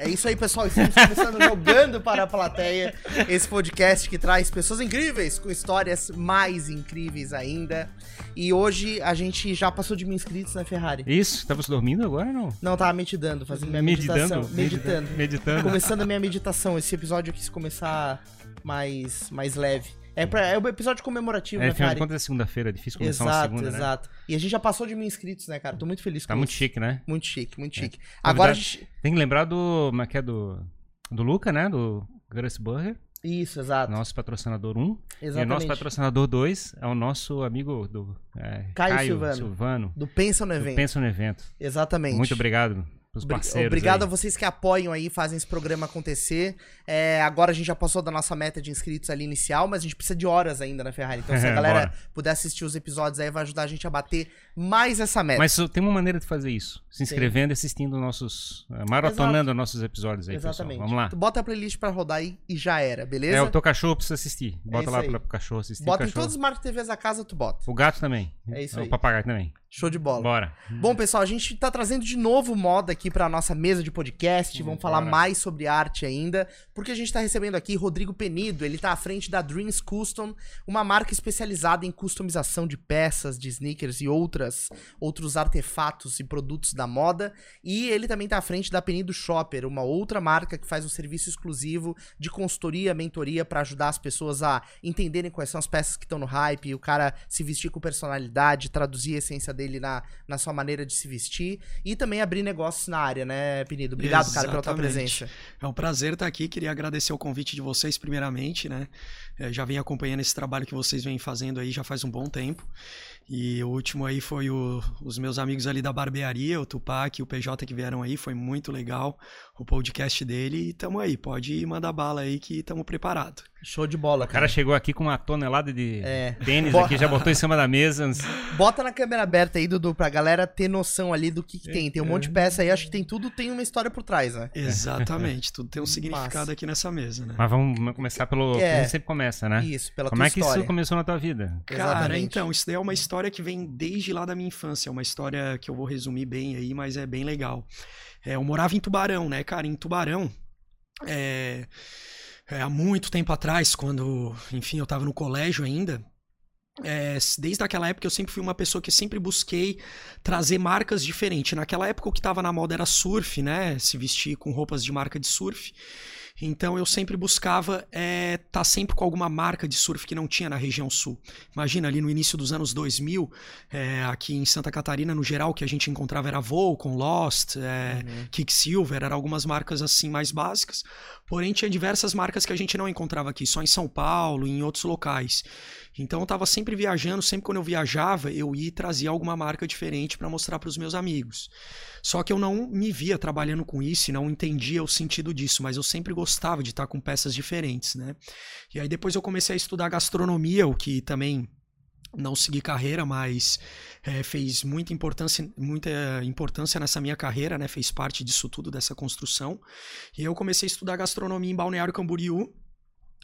É isso aí, pessoal. Estamos começando jogando para a plateia esse podcast que traz pessoas incríveis com histórias mais incríveis ainda. E hoje a gente já passou de mil inscritos na Ferrari. Isso, tava dormindo agora não? Não, tava meditando, fazendo minha Meditando? meditação. Meditando. Meditando. Começando a minha meditação. Esse episódio eu quis começar mais, mais leve. É, pra, é um episódio comemorativo, É, né, Ferrari? contas é segunda-feira, é difícil começar uma Exato, segunda, né? exato. E a gente já passou de mil inscritos, né, cara? Tô muito feliz Tá com muito isso. chique, né? Muito chique, muito chique. Convidado- Agora a gente... Tem que lembrar do. Como é que é? Do, do Luca, né? Do Grace Burger, Isso, exato. nosso patrocinador 1. E o Exatamente. nosso patrocinador 2 é o nosso amigo do. é, Caio Silvano. Silvano. Do Pensa no do Evento. Pensa no evento. Exatamente. Muito obrigado Obri- parceiros. Obrigado aí. a vocês que apoiam aí, fazem esse programa acontecer. É, agora a gente já passou da nossa meta de inscritos ali inicial, mas a gente precisa de horas ainda na Ferrari. Então, se a galera Bora. puder assistir os episódios aí, vai ajudar a gente a bater mais essa meta. Mas tem uma maneira de fazer isso. Se inscrevendo e assistindo nossos. eh, maratonando nossos episódios aí, Exatamente. pessoal. Vamos lá. Tu bota a playlist pra rodar aí e já era, beleza? É, o teu cachorro precisa assistir. Bota isso lá aí. pro cachorro assistir. Bota o em todos os Smart TVs da casa, tu bota. O gato também. É isso O aí. papagaio também. Show de bola. Bora. Bom, pessoal, a gente tá trazendo de novo moda aqui pra nossa mesa de podcast. Vamos falar bora. mais sobre arte ainda, porque a gente tá recebendo aqui Rodrigo Penido. Ele tá à frente da Dreams Custom, uma marca especializada em customização de peças, de sneakers e outras outros artefatos e produtos da moda. E ele também tá à frente da Penido Shopper, uma outra marca que faz um serviço exclusivo de consultoria, mentoria pra ajudar as pessoas a entenderem quais são as peças que estão no hype, o cara se vestir com personalidade, traduzir a essência dele na, na sua maneira de se vestir e também abrir negócios na área, né, Penido? Obrigado, cara, pela tua Exatamente. presença. É um prazer estar aqui. Queria agradecer o convite de vocês, primeiramente, né? É, já venho acompanhando esse trabalho que vocês vêm fazendo aí já faz um bom tempo. E o último aí foi o- os meus amigos ali da barbearia, o Tupac e o PJ que vieram aí. Foi muito legal o podcast dele. E tamo aí, pode mandar bala aí que tamo preparado. Show de bola, O cara chegou aqui com uma tonelada de É. tênis Bo- aqui, já botou em cima da mesa. Bota na câmera aberta aí, Dudu, pra galera ter noção ali do que, que tem. Tem um monte de peça aí, acho que tem tudo, tem uma história por trás, né? Exatamente, tudo tem um Massa. significado aqui nessa mesa, né? Mas vamos começar pelo. É. sempre começa, né? Isso, pela Como tua é que história. isso começou na tua vida? Cara, Exatamente. então, isso daí é uma história que vem desde lá da minha infância. É uma história que eu vou resumir bem aí, mas é bem legal. É, eu morava em Tubarão, né, cara? Em Tubarão, é, é, há muito tempo atrás, quando, enfim, eu tava no colégio ainda. é, desde aquela época eu sempre fui uma pessoa que sempre busquei trazer marcas diferentes. Naquela época o que tava na moda era surf, né? Se vestir com roupas de marca de surf. Então eu sempre buscava estar tá sempre com alguma marca de surf que não tinha na região sul. Imagina ali no início dos anos 2000, é, aqui em Santa Catarina, no geral, o que a gente encontrava era Volcom, Lost, é, Kicksilver, eram algumas marcas assim mais básicas. Porém, tinha diversas marcas que a gente não encontrava aqui, só em São Paulo e em outros locais. Então eu estava sempre viajando, sempre quando eu viajava, eu ia e trazia alguma marca diferente para mostrar para os meus amigos. Só que eu não me via trabalhando com isso e não entendia o sentido disso, mas eu sempre gostava de estar com peças diferentes, né? E aí depois eu comecei a estudar gastronomia, o que também não segui carreira, mas é, fez muita importância, muita importância nessa minha carreira, né? Fez parte disso tudo, dessa construção. E eu comecei a estudar gastronomia em Balneário Camboriú.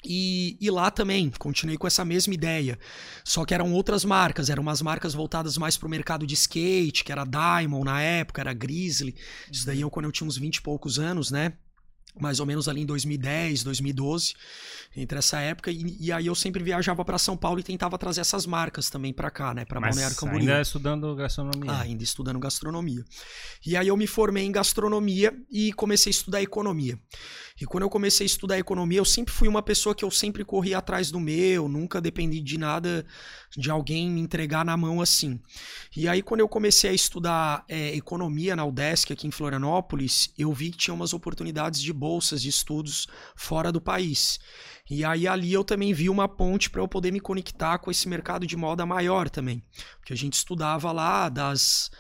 E, e lá também, continuei com essa mesma ideia. Só que eram outras marcas, eram umas marcas voltadas mais pro mercado de skate, que era Diamond na época, era Grizzly. Isso daí eu quando eu tinha uns 20 e poucos anos, né? Mais ou menos ali em 2010, 2012, entre essa época, e, e aí eu sempre viajava para São Paulo e tentava trazer essas marcas também para cá, né, para Balneário Camboriú. ainda estudando gastronomia. Ah, ainda estudando gastronomia. E aí eu me formei em gastronomia e comecei a estudar economia. E quando eu comecei a estudar economia, eu sempre fui uma pessoa que eu sempre corri atrás do meu, nunca dependi de nada de alguém me entregar na mão assim. E aí quando eu comecei a estudar é, economia na UDESC aqui em Florianópolis, eu vi que tinha umas oportunidades de bolsas de estudos fora do país. E aí ali eu também vi uma ponte para eu poder me conectar com esse mercado de moda maior também. Porque a gente estudava lá das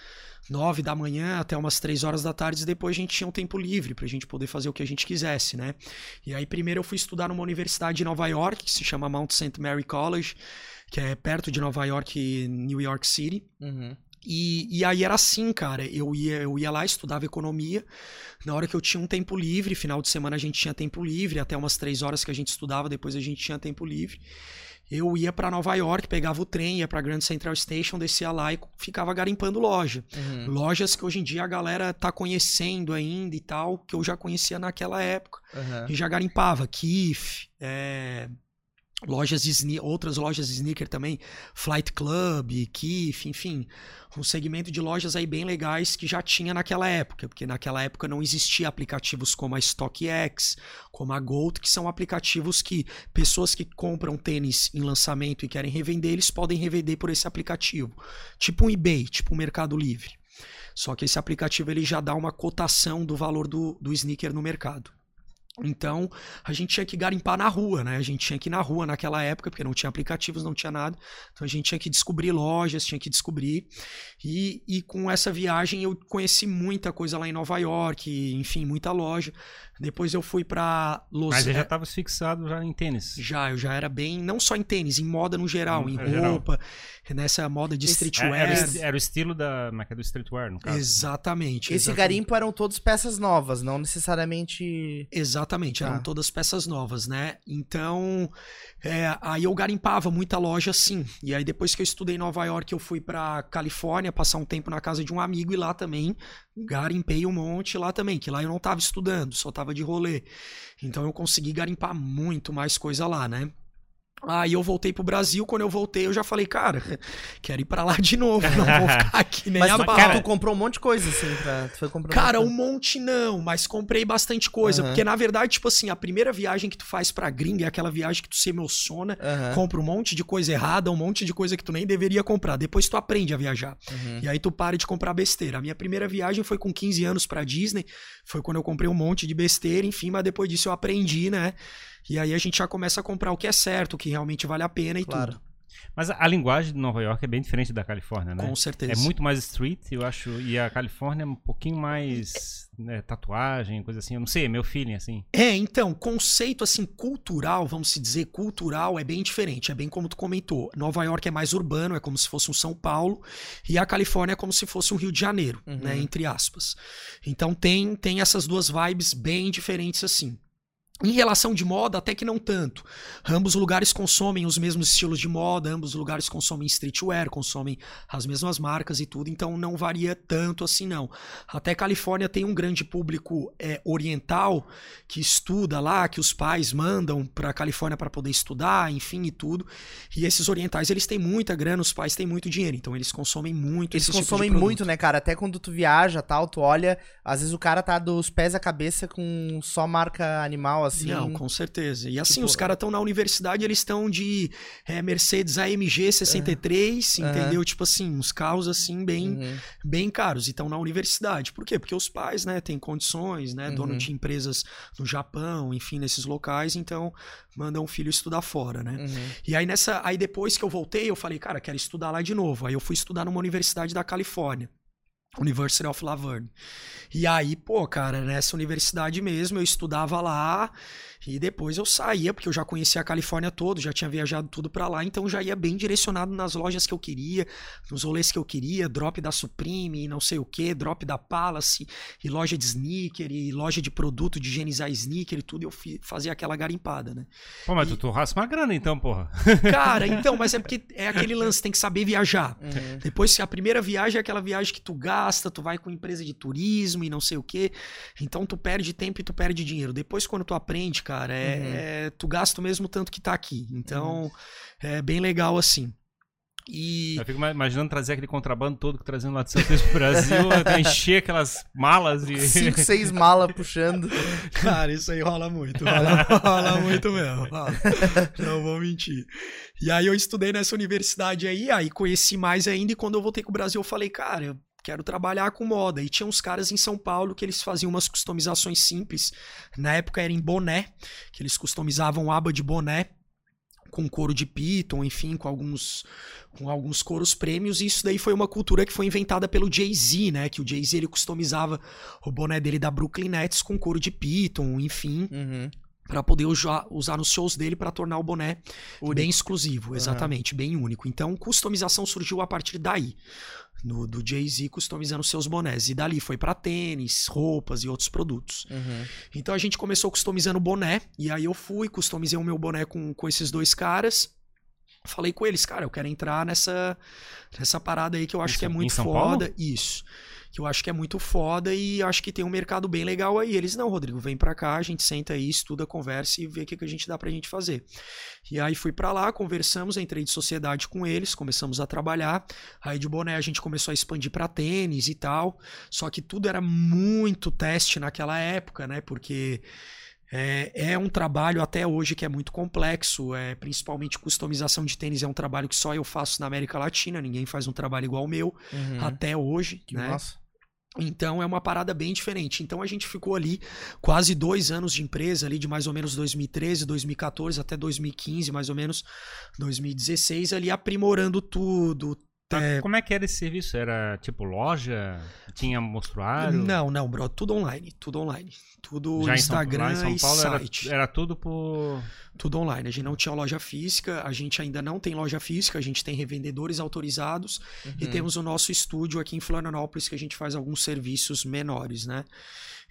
nove da manhã até umas três horas da tarde, e depois a gente tinha um tempo livre para a gente poder fazer o que a gente quisesse, né? E aí primeiro eu fui estudar numa universidade de Nova York, que se chama Mount St. Mary College, que é perto de Nova York, New York City. Uhum. E, e aí era assim, cara. Eu ia, eu ia lá, estudava economia. Na hora que eu tinha um tempo livre, final de semana a gente tinha tempo livre, até umas três horas que a gente estudava, depois a gente tinha tempo livre. Eu ia para Nova York, pegava o trem, ia para Grand Central Station, descia lá e ficava garimpando loja. Uhum. Lojas que hoje em dia a galera tá conhecendo ainda e tal, que eu já conhecia naquela época. Uhum. E já garimpava. Kif, é, lojas de outras lojas de sneaker também, Flight Club, Kif, enfim, um segmento de lojas aí bem legais que já tinha naquela época, porque naquela época não existia aplicativos como a StockX, como a Gold, que são aplicativos que pessoas que compram tênis em lançamento e querem revender, eles podem revender por esse aplicativo, tipo um eBay, tipo um Mercado Livre. Só que esse aplicativo ele já dá uma cotação do valor do, do sneaker no mercado. Então, a gente tinha que garimpar na rua, né? A gente tinha que ir na rua naquela época, porque não tinha aplicativos, não tinha nada. Então, a gente tinha que descobrir lojas, tinha que descobrir. E, e com essa viagem, eu conheci muita coisa lá em Nova York, enfim, muita loja. Depois eu fui para Los Mas você já estava fixado já em tênis. Já, eu já era bem, não só em tênis, em moda no geral, hum, em é roupa, geral. nessa moda de streetwear. Era, era, o estilo da, é, é do streetwear, no caso. Exatamente. Esse exatamente. garimpo eram todos peças novas, não necessariamente Exatamente, eram tá. todas peças novas, né? Então, é, aí eu garimpava muita loja assim. E aí depois que eu estudei em Nova York, eu fui para Califórnia passar um tempo na casa de um amigo e lá também garimpei um monte lá também, que lá eu não estava estudando, só estava de rolê. Então eu consegui garimpar muito mais coisa lá, né? Aí eu voltei pro Brasil, quando eu voltei eu já falei, cara, quero ir pra lá de novo, não vou ficar aqui nem mas, a Cara, tu comprou um monte de coisa, assim, pra... Tu foi comprando cara, um monte não, mas comprei bastante coisa, uhum. porque na verdade, tipo assim, a primeira viagem que tu faz pra gringa é aquela viagem que tu se emociona, uhum. compra um monte de coisa errada, um monte de coisa que tu nem deveria comprar, depois tu aprende a viajar, uhum. e aí tu para de comprar besteira. A minha primeira viagem foi com 15 anos pra Disney, foi quando eu comprei um monte de besteira, enfim, mas depois disso eu aprendi, né, e aí a gente já começa a comprar o que é certo, o que realmente vale a pena e claro. tudo. Mas a linguagem de Nova York é bem diferente da Califórnia, né? Com certeza. É muito mais street, eu acho, e a Califórnia é um pouquinho mais né, tatuagem, coisa assim. Eu não sei, é meu feeling, assim. É, então, conceito, assim, cultural, vamos se dizer, cultural, é bem diferente. É bem como tu comentou. Nova York é mais urbano, é como se fosse um São Paulo, e a Califórnia é como se fosse um Rio de Janeiro, né, uhum. né? Entre aspas. Então tem, tem essas duas vibes bem diferentes, assim. Em relação de moda, até que não tanto. Ambos lugares consomem os mesmos estilos de moda, ambos lugares consomem streetwear, consomem as mesmas marcas e tudo, então não varia tanto assim não. Até Califórnia tem um grande público é, oriental que estuda lá, que os pais mandam para Califórnia para poder estudar, enfim e tudo. E esses orientais eles têm muita grana, os pais têm muito dinheiro, então eles consomem muito. Eles consomem tipo muito, né, cara? Até quando tu viaja, tal, tu olha, às vezes o cara tá dos pés à cabeça com só marca animal assim. Não, com certeza. E assim, tipo, os caras estão na universidade, eles estão de é, Mercedes AMG 63, uhum. entendeu? Tipo assim, uns carros assim bem, uhum. bem caros. E estão na universidade. Por quê? Porque os pais, né, têm condições, né? Uhum. Dono de empresas no Japão, enfim, nesses locais, então mandam o filho estudar fora, né? Uhum. E aí nessa, aí depois que eu voltei, eu falei, cara, quero estudar lá de novo. Aí eu fui estudar numa universidade da Califórnia. University of Laverne. E aí, pô, cara, nessa universidade mesmo, eu estudava lá e depois eu saía, porque eu já conhecia a Califórnia todo, já tinha viajado tudo para lá, então já ia bem direcionado nas lojas que eu queria, nos rolês que eu queria, drop da Supreme e não sei o que, drop da Palace, e loja de sneaker, e loja de produto de higienizar sneaker e tudo, eu fazia aquela garimpada, né? Pô, mas e... tu, tu raspa uma grana então, porra. Cara, então, mas é porque é aquele lance, tem que saber viajar. Uhum. Depois, a primeira viagem é aquela viagem que tu gasta, tu vai com empresa de turismo e não sei o que, então tu perde tempo e tu perde dinheiro. Depois, quando tu aprende, cara. É, uhum. é, tu gasta o mesmo tanto que tá aqui. Então, uhum. é bem legal assim. E... Eu fico imaginando trazer aquele contrabando todo que trazendo lá de São Paulo pro Brasil, encher aquelas malas e. Cinco, seis malas puxando. Cara, isso aí rola muito. Rola, rola muito mesmo. Não vou mentir. E aí eu estudei nessa universidade aí, aí conheci mais ainda, e quando eu voltei com o Brasil, eu falei, cara, quero trabalhar com moda. E tinha uns caras em São Paulo que eles faziam umas customizações simples. Na época era em boné, que eles customizavam aba de boné com couro de piton, enfim, com alguns com alguns coros prêmios, e isso daí foi uma cultura que foi inventada pelo Jay-Z, né, que o Jay-Z ele customizava o boné dele da Brooklyn Nets com couro de piton, enfim, uhum para poder usar, usar nos shows dele para tornar o boné único. bem exclusivo, exatamente, uhum. bem único. Então, customização surgiu a partir daí. No, do Jay-Z customizando seus bonés. E dali foi para tênis, roupas e outros produtos. Uhum. Então a gente começou customizando boné. E aí eu fui, customizei o meu boné com, com esses dois caras. falei com eles, cara, eu quero entrar nessa, nessa parada aí que eu acho Isso, que é muito foda. Paulo? Isso. Que eu acho que é muito foda e acho que tem um mercado bem legal aí. Eles, não, Rodrigo, vem pra cá, a gente senta aí, estuda, conversa e vê o que, que a gente dá pra gente fazer. E aí fui pra lá, conversamos, entrei de sociedade com eles, começamos a trabalhar. Aí de boné a gente começou a expandir pra tênis e tal. Só que tudo era muito teste naquela época, né? Porque é, é um trabalho até hoje que é muito complexo, é, principalmente customização de tênis é um trabalho que só eu faço na América Latina, ninguém faz um trabalho igual o meu Uhum. até hoje, Que né? massa. Então é uma parada bem diferente. Então a gente ficou ali quase dois anos de empresa, ali de mais ou menos 2013, 2014 até 2015, mais ou menos 2016, ali aprimorando tudo. Tá, É, Como é que era esse serviço? Era tipo loja? Tinha mostruário? Não, não, bro, tudo online, tudo online. Tudo Já em São, Instagram em São e Paulo era, site. era tudo por. Tudo online. A gente não tinha loja física, a gente ainda não tem loja física, a gente tem revendedores autorizados e Uhum. temos o nosso estúdio aqui em Florianópolis que a gente faz alguns serviços menores, né?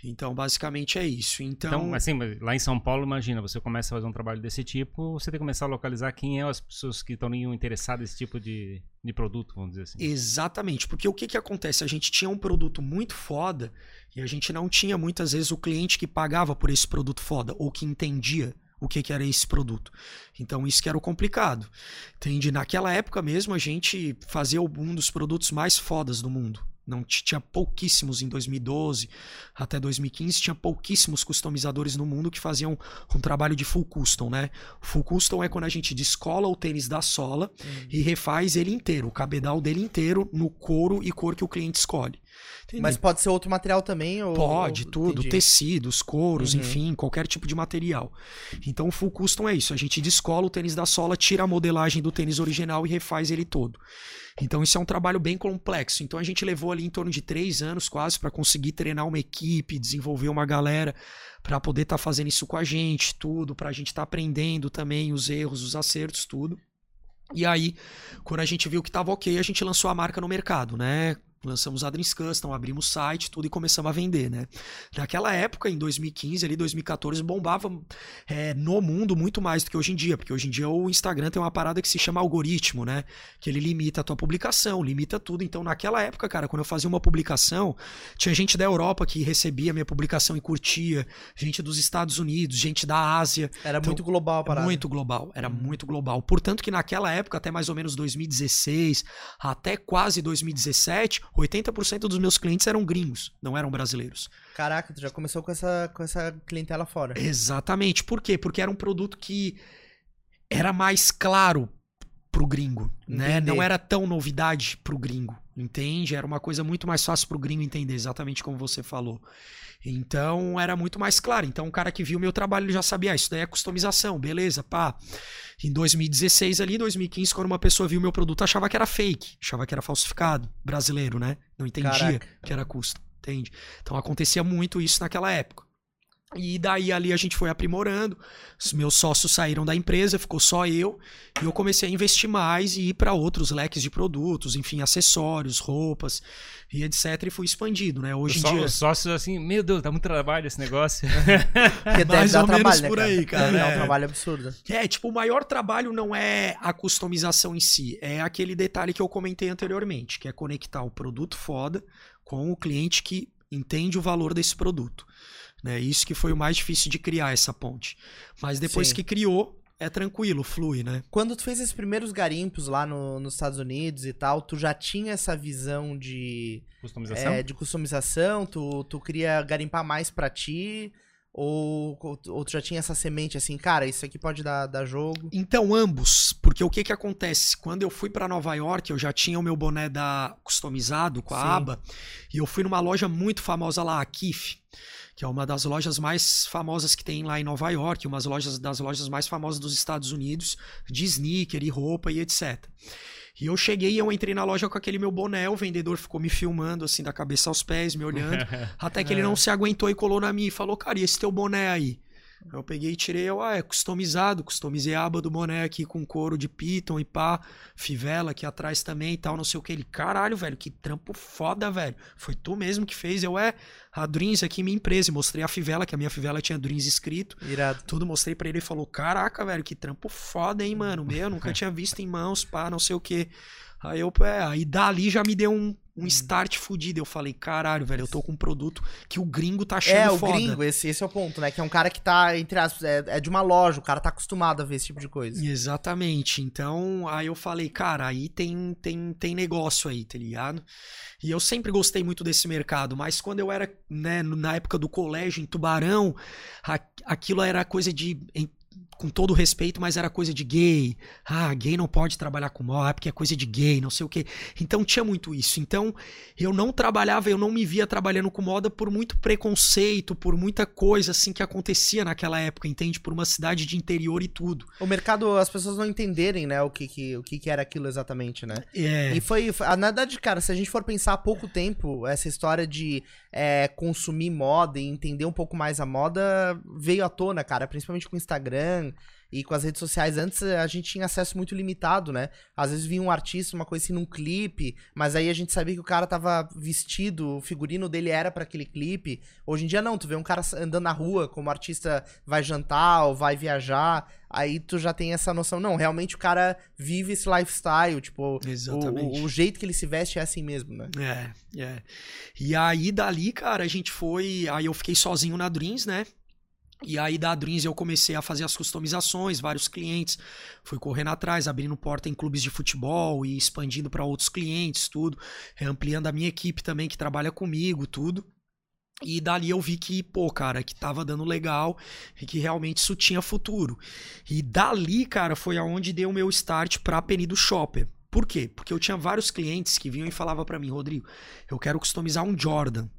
Então, basicamente é isso. Então, Então, assim, lá em São Paulo, imagina, você começa a fazer um trabalho desse tipo, você tem que começar a localizar quem é as pessoas que estão interessadas nesse tipo de, de produto, vamos dizer assim. Exatamente, porque o que, que acontece? A gente tinha um produto muito foda e a gente não tinha muitas vezes o cliente que pagava por esse produto foda ou que entendia o que, que era esse produto. Então isso que era o complicado. Entende? Naquela época mesmo a gente fazia um dos produtos mais fodas do mundo. Não tinha pouquíssimos em 2012 até 2015, tinha pouquíssimos customizadores no mundo que faziam um trabalho de full custom, né? Full custom é quando a gente descola o tênis da sola e refaz ele inteiro, o cabedal dele inteiro no couro e cor que o cliente escolhe. Entendeu? Mas pode ser outro material também? Ou... Pode, tudo, Entendi. tecidos, couros, Uhum. enfim, qualquer tipo de material. Então, o full custom é isso, a gente descola o tênis da sola, tira a modelagem do tênis original e refaz ele todo. Então, isso é um trabalho bem complexo. Então, a gente levou ali em torno de três anos quase para conseguir treinar uma equipe, desenvolver uma galera para poder estar fazendo isso com a gente, tudo, para a gente estar aprendendo também os erros, os acertos, tudo. E aí, quando a gente viu que estava ok, a gente lançou a marca no mercado, né? Lançamos a Dreams Custom, abrimos o site, tudo e começamos a vender, né? Naquela época, em 2015, ali 2014, bombava é, no mundo muito mais do que hoje em dia, porque hoje em dia o Instagram tem uma parada que se chama algoritmo, né? Que ele limita a tua publicação, limita tudo. Então, naquela época, cara, quando eu fazia uma publicação, tinha gente da Europa que recebia minha publicação e curtia, gente dos Estados Unidos, gente da Ásia. Era Então, muito global a parada. Muito global, era Uhum. muito global. Portanto, que naquela época, até mais ou menos 2016, até quase 2017, 80% dos meus clientes eram gringos, não eram brasileiros. Caraca, tu já começou com essa, com essa clientela fora. Exatamente. Por quê? Porque era um produto que era mais claro pro gringo, né? Entender. Não era tão novidade pro gringo, entende? Era uma coisa muito mais fácil pro gringo entender, exatamente como você falou. Então, era muito mais claro. Então, o cara que viu o meu trabalho, ele já sabia, ah, isso daí é customização, beleza, pá. Em 2016 ali, 2015, quando uma pessoa viu o meu produto, achava que era fake, achava que era falsificado, brasileiro, né? Não entendia Caraca. que era custom, entende? Então, acontecia muito isso naquela época. E daí ali a gente foi aprimorando. Os meus sócios saíram da empresa, ficou só eu. E eu comecei a investir mais e ir para outros leques de produtos, enfim, acessórios, roupas e etc. E fui expandindo, né? Hoje Os em só- dia. Os sócios assim, meu Deus, dá muito trabalho esse negócio. Porque deve Mais dar ou menos trabalho, né, por aí, cara. Deve dar um É. trabalho absurdo. É, tipo, o maior trabalho não é a customização em si, é aquele detalhe que eu comentei anteriormente, que é conectar o produto foda com o cliente que entende o valor desse produto. Né? Isso que foi o mais difícil de criar essa ponte. Mas depois Sim. que criou, é tranquilo, flui, né? Quando tu fez esses primeiros garimpos lá no- nos Estados Unidos e tal, tu já tinha essa visão de, Customização? é, de customização? Tu, tu queria garimpar mais pra ti? Ou, ou tu já tinha essa semente assim, cara, isso aqui pode dar, dar jogo? Então, ambos, porque o que que acontece? Quando eu fui pra Nova York, eu já tinha o meu boné da customizado com a Sim. aba, e eu fui numa loja muito famosa lá, a Kif, que é uma das lojas mais famosas que tem lá em Nova York, uma das lojas, das lojas mais famosas dos Estados Unidos, de sneaker e roupa e etc. E eu cheguei e eu entrei na loja com aquele meu boné, o vendedor ficou me filmando assim da cabeça aos pés, me olhando, até que ele não se aguentou e colou na minha e falou: "Cara, e esse teu boné aí?" Eu peguei e tirei, eu, ah, é customizado, customizei a aba do boné aqui com couro de piton e pá, fivela aqui atrás também e tal, não sei o que. Ele, caralho, velho, que trampo foda, velho. Foi tu mesmo que fez. Eu, é, a Dreams aqui, minha empresa. E mostrei a fivela, que a minha fivela tinha Dreams escrito. Irado. Tudo mostrei para ele e falou, caraca, velho, que trampo foda, hein, mano. Meu, nunca tinha visto em mãos, pá, não sei o que. Aí eu, é, aí dali já me deu um, um start fudido. Eu falei, caralho, velho, eu tô com um produto que o gringo tá achando É, o foda. gringo, esse, esse é o ponto, né? Que é um cara que tá, entre aspas, é, é de uma loja, o cara tá acostumado a ver esse tipo de coisa. Exatamente. Então, aí eu falei, cara, aí tem, tem, tem negócio aí, tá ligado? E eu sempre gostei muito desse mercado, mas quando eu era, né, na época do colégio, em Tubarão, aquilo era coisa de. Com todo respeito, mas era coisa de gay. Ah, gay não pode trabalhar com moda porque é coisa de gay, não sei o quê. Então tinha muito isso. Então eu não trabalhava, eu não me via trabalhando com moda por muito preconceito, por muita coisa assim que acontecia naquela época, entende? Por uma cidade de interior e tudo. O mercado, as pessoas não entenderem, né, o que que, o que, que era aquilo exatamente, né? É. E foi, foi- na verdade, cara, se a gente for pensar há pouco tempo, essa história de é, consumir moda e entender um pouco mais a moda veio à tona, cara, principalmente com o Instagram e com as redes sociais. Antes a gente tinha acesso muito limitado, né? Às vezes vinha um artista, uma coisa assim, num clipe, mas aí a gente sabia que o cara tava vestido, o figurino dele era pra aquele clipe. Hoje em dia não, tu vê um cara andando na rua, como artista vai jantar ou vai viajar, aí tu já tem essa noção, não, realmente o cara vive esse lifestyle, tipo, o, o jeito que ele se veste é assim mesmo, né? É, é. E aí dali, cara, a gente foi. Aí eu fiquei sozinho na Dreams, né? E aí da Dreams eu comecei a fazer as customizações, vários clientes, fui correndo atrás, abrindo porta em clubes de futebol e expandindo para outros clientes, tudo, ampliando a minha equipe também que trabalha comigo, tudo. E dali eu vi que, pô, cara, que tava dando legal e que realmente isso tinha futuro. E dali, cara, foi aonde deu o meu start pra Penido Shopper. Por quê? Porque eu tinha vários clientes que vinham e falavam pra mim, Rodrigo, eu quero customizar um Jordan.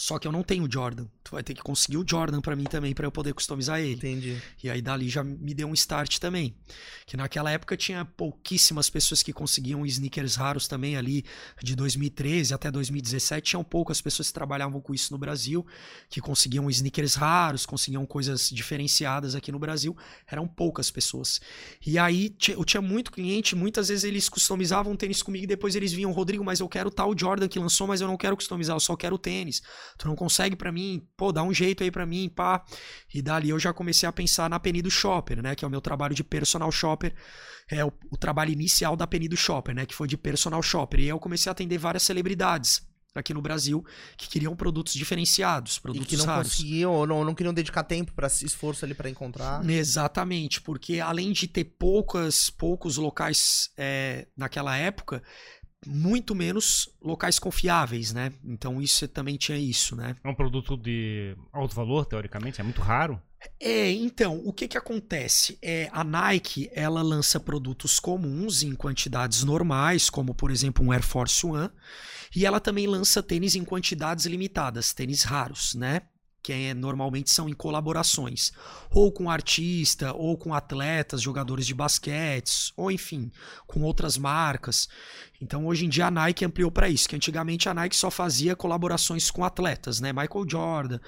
Só que eu não tenho Jordan. Tu vai ter que conseguir o Jordan pra mim também pra eu poder customizar ele. Entendi. E aí dali já me deu um start também. Que naquela época tinha pouquíssimas pessoas que conseguiam sneakers raros também ali de 2013 até 2017 tinham poucas pessoas que trabalhavam com isso no Brasil, que conseguiam sneakers raros, conseguiam coisas diferenciadas aqui no Brasil, eram poucas pessoas. E aí eu tinha muito cliente, muitas vezes eles customizavam tênis comigo e depois eles vinham, Rodrigo, mas eu quero tal Jordan que lançou, mas eu não quero customizar, eu só quero o tênis. Tu não consegue pra mim? Pô, dá um jeito aí pra mim, pá. E dali eu já comecei a pensar na Penido Shopper, né? Que é o meu trabalho de personal shopper. É o, o trabalho inicial da Penido Shopper, né? Que foi de personal shopper. E aí eu comecei a atender várias celebridades aqui no Brasil que queriam produtos diferenciados, E produtos que não raros. conseguiam ou não, não queriam dedicar tempo para esforço ali pra encontrar. Exatamente, porque além de ter poucas, poucos locais é, naquela época, muito menos locais confiáveis, né? Então isso também tinha isso, né? É um produto de alto valor, teoricamente, é muito raro. É, então, o que que acontece? É, a Nike, ela lança produtos comuns em quantidades normais, como por exemplo um Air Force One, e ela também lança tênis em quantidades limitadas, tênis raros, né? Que é- normalmente são em colaborações, ou com artista, ou com atletas, jogadores de basquete, ou enfim, com outras marcas. Então hoje em dia a Nike ampliou para isso, que antigamente a Nike só fazia colaborações com atletas, né? Michael Jordan,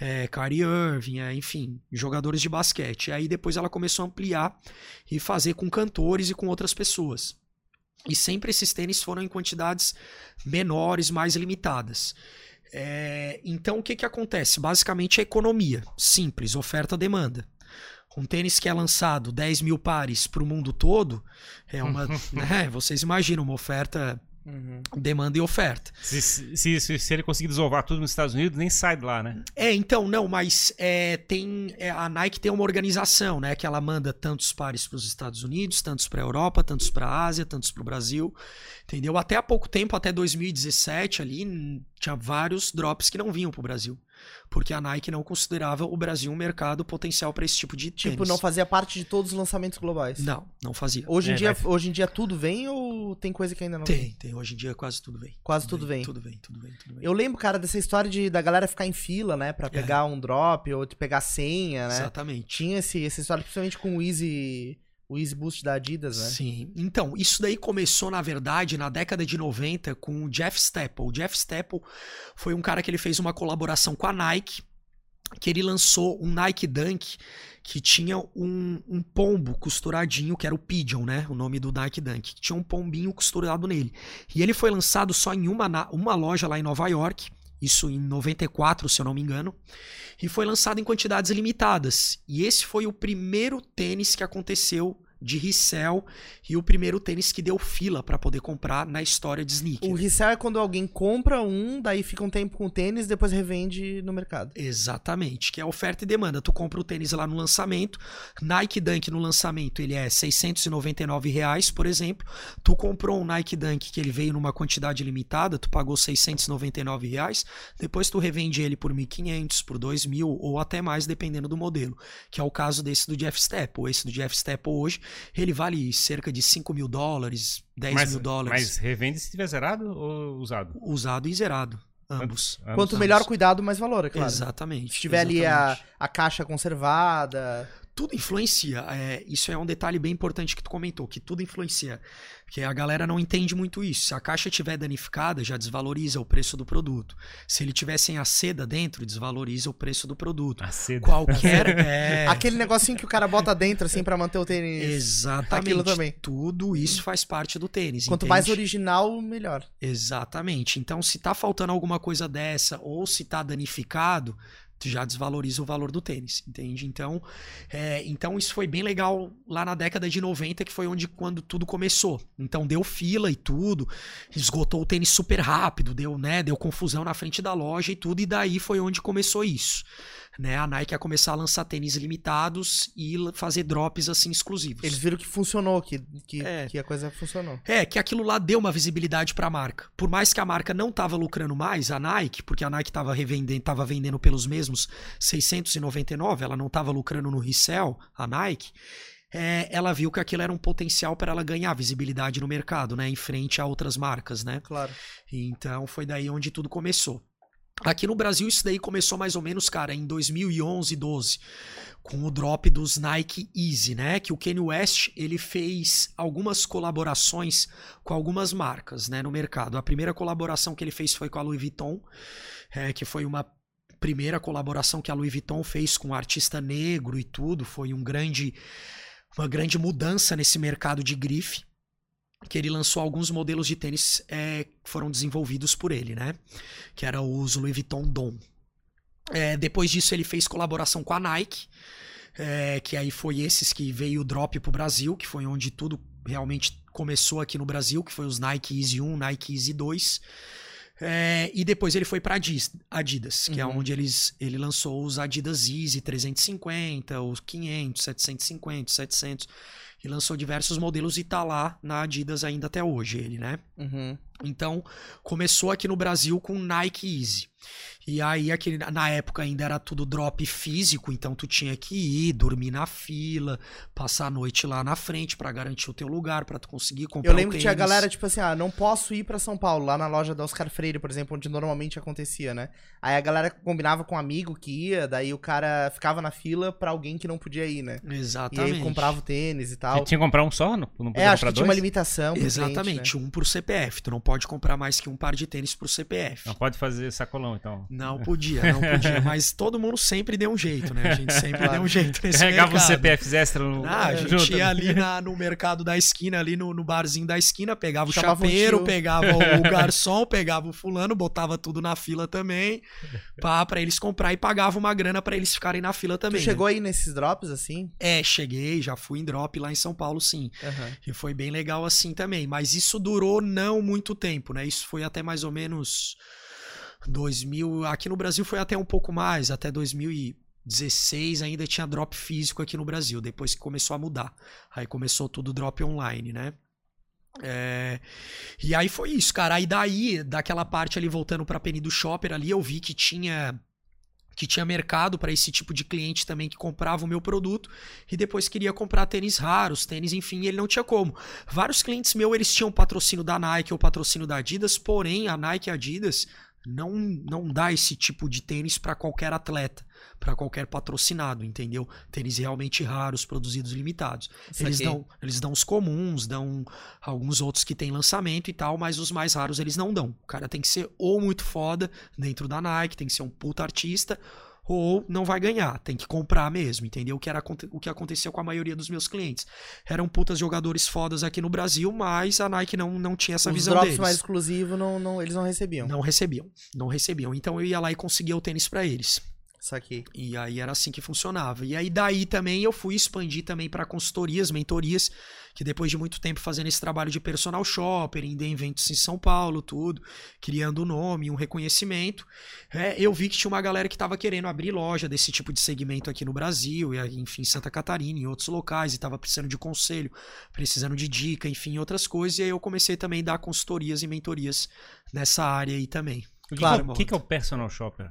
é, Kyrie Irving, é, enfim, jogadores de basquete. E aí depois ela começou a ampliar e fazer com cantores e com outras pessoas. E sempre esses tênis foram em quantidades menores, mais limitadas. É, então o que, que acontece? Basicamente é economia, simples, oferta-demanda. Um tênis que é lançado 10 mil pares para o mundo todo, é uma. né, vocês imaginam, uma oferta, Uhum. demanda e oferta. Se, se, se, se ele conseguir desovar tudo nos Estados Unidos, nem sai de lá, né? É, então, não, mas é, tem é, a Nike tem uma organização, né, que ela manda tantos pares para os Estados Unidos, tantos para a Europa, tantos para a Ásia, tantos para o Brasil, entendeu? Até há pouco tempo, até 2017 ali, tinha vários drops que não vinham para o Brasil, porque a Nike não considerava o Brasil um mercado potencial para esse tipo de Tipo, tênis. não fazia parte de todos os lançamentos globais. Não, não fazia. Hoje em, É, dia, hoje em dia tudo vem ou tem coisa que ainda não vem? Tem, tem. Hoje em dia quase tudo vem. Quase tudo vem. Tudo vem, tudo vem, tudo vem. Eu lembro, cara, dessa história de da galera ficar em fila, né? Pra pegar um drop ou de pegar senha, né? Exatamente. Tinha esse, essa história, principalmente com o Easy, o Easy Boost da Adidas, né? Sim. Então, isso daí começou, na verdade, na década de 90 com o Jeff Staple. O Jeff Staple foi um cara que ele fez uma colaboração com a Nike. que ele lançou um Nike Dunk que tinha um, um, pombo costuradinho, que era o Pigeon, né? O nome do Nike Dunk. Que tinha um pombinho costurado nele. E ele foi lançado só em uma, uma loja lá em Nova York. Isso em 94, se eu não me engano. E foi lançado em quantidades limitadas. E esse foi o primeiro tênis que aconteceu de resell e o primeiro tênis que deu fila para poder comprar na história de sneaker. O resell é quando alguém compra um, daí fica um tempo com o tênis, depois revende no mercado. Exatamente, que é oferta e demanda. Tu compra o tênis lá no lançamento, Nike Dunk no lançamento ele é 699 reais, por exemplo. Tu comprou um Nike Dunk que ele veio numa quantidade limitada, tu pagou 699 reais, depois tu revende ele por 1.500, por 2.000 ou até mais, dependendo do modelo, que é o caso desse do Jeff Step. Ou esse do Jeff Step hoje ele vale cerca de 5 mil dólares, 10 mas, mil dólares. Mas revende se estiver zerado ou usado? Usado e zerado. Ambos. Quanto, Quanto melhor cuidado, mais valor, é claro. Exatamente. Se tiver exatamente. ali a, a caixa conservada. Tudo influencia. É, isso é um detalhe bem importante que tu comentou, que tudo influencia. Porque a galera não entende muito isso. Se a caixa estiver danificada, já desvaloriza o preço do produto. Se ele tiver sem a seda dentro, desvaloriza o preço do produto. A seda. Qualquer. é... Aquele negocinho que o cara bota dentro, assim, para manter o tênis. Exatamente. Aquilo também. Tudo isso faz parte do tênis. Quanto entende? mais original, melhor. Exatamente. Então, se tá faltando alguma coisa dessa, ou se tá danificado, já desvaloriza o valor do tênis, entende? Então, é, então isso foi bem legal lá na década de 90, que foi onde quando tudo começou. Então deu fila e tudo, esgotou o tênis super rápido, deu, né, deu confusão na frente da loja e tudo, e daí foi onde começou isso. Né, a Nike ia começar a lançar tênis limitados e fazer drops assim exclusivos. Eles viram que funcionou, que, que, é. que a coisa funcionou. É, que aquilo lá deu uma visibilidade para a marca. Por mais que a marca não tava lucrando mais, a Nike, porque a Nike tava revendendo, tava vendendo pelos mesmos 699, ela não tava lucrando no resell, a Nike. É, ela viu que aquilo era um potencial para ela ganhar visibilidade no mercado, né, em frente a outras marcas, né? Claro. Então foi daí onde tudo começou. Aqui no Brasil isso daí começou mais ou menos, cara, em 2011, 12, com o drop dos Nike Easy, né? Que o Kanye West ele fez algumas colaborações com algumas marcas, né, no mercado. A primeira colaboração que ele fez foi com a Louis Vuitton, é, que foi uma primeira colaboração que a Louis Vuitton fez com um artista negro e tudo, foi um grande uma grande mudança nesse mercado de grife que ele lançou alguns modelos de tênis é, que foram desenvolvidos por ele, né? Que era os Louis Vuitton Dom. É, depois disso ele fez colaboração com a Nike, é, que aí foi esses que veio o drop pro Brasil, que foi onde tudo realmente começou aqui no Brasil, que foi os Nike Easy 1, Nike Easy 2. É, e depois ele foi para Adidas, que uhum. é onde eles, ele lançou os Adidas Easy 350, os 500, 750, 700 e lançou diversos modelos e tá lá na Adidas ainda até hoje, ele, né? Uhum. Então, começou aqui no Brasil com Nike Easy. E aí, aquele, na época ainda era tudo drop físico, então tu tinha que ir, dormir na fila, passar a noite lá na frente para garantir o teu lugar, para tu conseguir comprar Eu lembro que tinha galera, tipo assim, ah, não posso ir para São Paulo, lá na loja da Oscar Freire, por exemplo, onde normalmente acontecia, né? Aí a galera combinava com um amigo que ia, daí o cara ficava na fila para alguém que não podia ir, né? Exatamente. E aí comprava o tênis e tal. Você tinha que comprar um só? Não, não podia é, acho que dois? tinha uma limitação. Exatamente, cliente, né? um por CPF. Tu não pode comprar mais que um par de tênis por CPF. Não pode fazer sacolão, então. Não podia, não podia. mas todo mundo sempre deu um jeito, né? A gente sempre claro. deu um jeito nesse Carregava mercado. os CPFs extra no. Ah, a gente junto. ia ali na, no mercado da esquina, ali no, no barzinho da esquina, pegava o Chamava chapeiro, pegava o garçom, pegava o fulano, botava tudo na fila também, pá, pra eles comprar e pagava uma grana para eles ficarem na fila também. Tu chegou né? aí nesses drops, assim? É, cheguei, já fui em drop lá em São Paulo, sim. Uhum. E foi bem legal assim também. Mas isso durou não muito tempo, né? Isso foi até mais ou menos 2000. Aqui no Brasil foi até um pouco mais, até 2016 ainda tinha drop físico aqui no Brasil, depois que começou a mudar. Aí começou tudo drop online, né? É... E aí foi isso, cara. Aí daí, daquela parte ali, voltando pra Penny do Shopper ali, eu vi que tinha que tinha mercado para esse tipo de cliente também que comprava o meu produto e depois queria comprar tênis raros, tênis, enfim, ele não tinha como. Vários clientes meus, eles tinham patrocínio da Nike ou patrocínio da Adidas, porém a Nike e a Adidas não não dá esse tipo de tênis para qualquer atleta, para qualquer patrocinado, entendeu? Tênis realmente raros, produzidos limitados. eles dão, eles dão os comuns, dão alguns outros que tem lançamento e tal, mas os mais raros eles não dão. O cara tem que ser ou muito foda dentro da Nike, tem que ser um puta artista, ou não vai ganhar, tem que comprar mesmo, entendeu? O que, era, o que aconteceu com a maioria dos meus clientes. Eram putas jogadores fodas aqui no Brasil, mas a Nike não, não tinha essa Os visão drops deles. mais exclusivos, não, não, eles não recebiam. Não recebiam, não recebiam. Então eu ia lá e conseguia o tênis para eles. Saquei. E aí era assim que funcionava. E aí daí também eu fui expandir também para consultorias, mentorias, que depois de muito tempo fazendo esse trabalho de personal shopper, indo em eventos em São Paulo, tudo, criando um nome, um reconhecimento, é, eu vi que tinha uma galera que estava querendo abrir loja desse tipo de segmento aqui no Brasil, e enfim, Santa Catarina, em outros locais, e estava precisando de conselho, precisando de dica, enfim, outras coisas, e aí eu comecei também a dar consultorias e mentorias nessa área aí também. O que, Claro. que, é o- o que que é o personal shopper?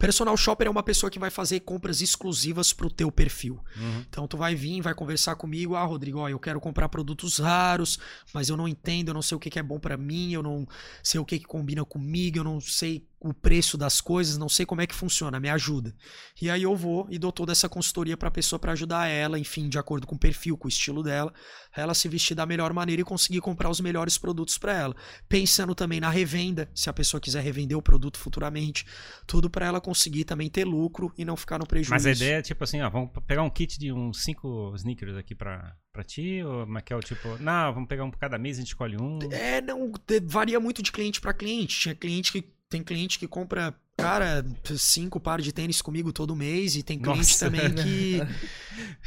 Personal shopper é uma pessoa que vai fazer compras exclusivas pro teu perfil. Uhum. Então tu vai vir, vai conversar comigo, ah, Rodrigo, ó, eu quero comprar produtos raros, mas eu não entendo, eu não sei o que que é bom pra mim, eu não sei o que que combina comigo, eu não sei o preço das coisas, não sei como é que funciona, me ajuda. E aí eu vou e dou toda essa consultoria pra pessoa pra ajudar ela, enfim, de acordo com o perfil, com o estilo dela, ela se vestir da melhor maneira e conseguir comprar os melhores produtos pra ela. Pensando também na revenda, se a pessoa quiser revender o produto futuramente, tudo pra ela conseguir também ter lucro e não ficar no prejuízo. Mas a ideia é tipo assim, ó, vamos pegar um kit de uns cinco sneakers aqui pra, pra ti, ou é o tipo, não, vamos pegar um por cada mês, a gente escolhe um. É, não, varia muito de cliente pra cliente. Tinha cliente que tem cliente que compra, cara, cinco pares de tênis comigo todo mês e tem cliente Nossa. também que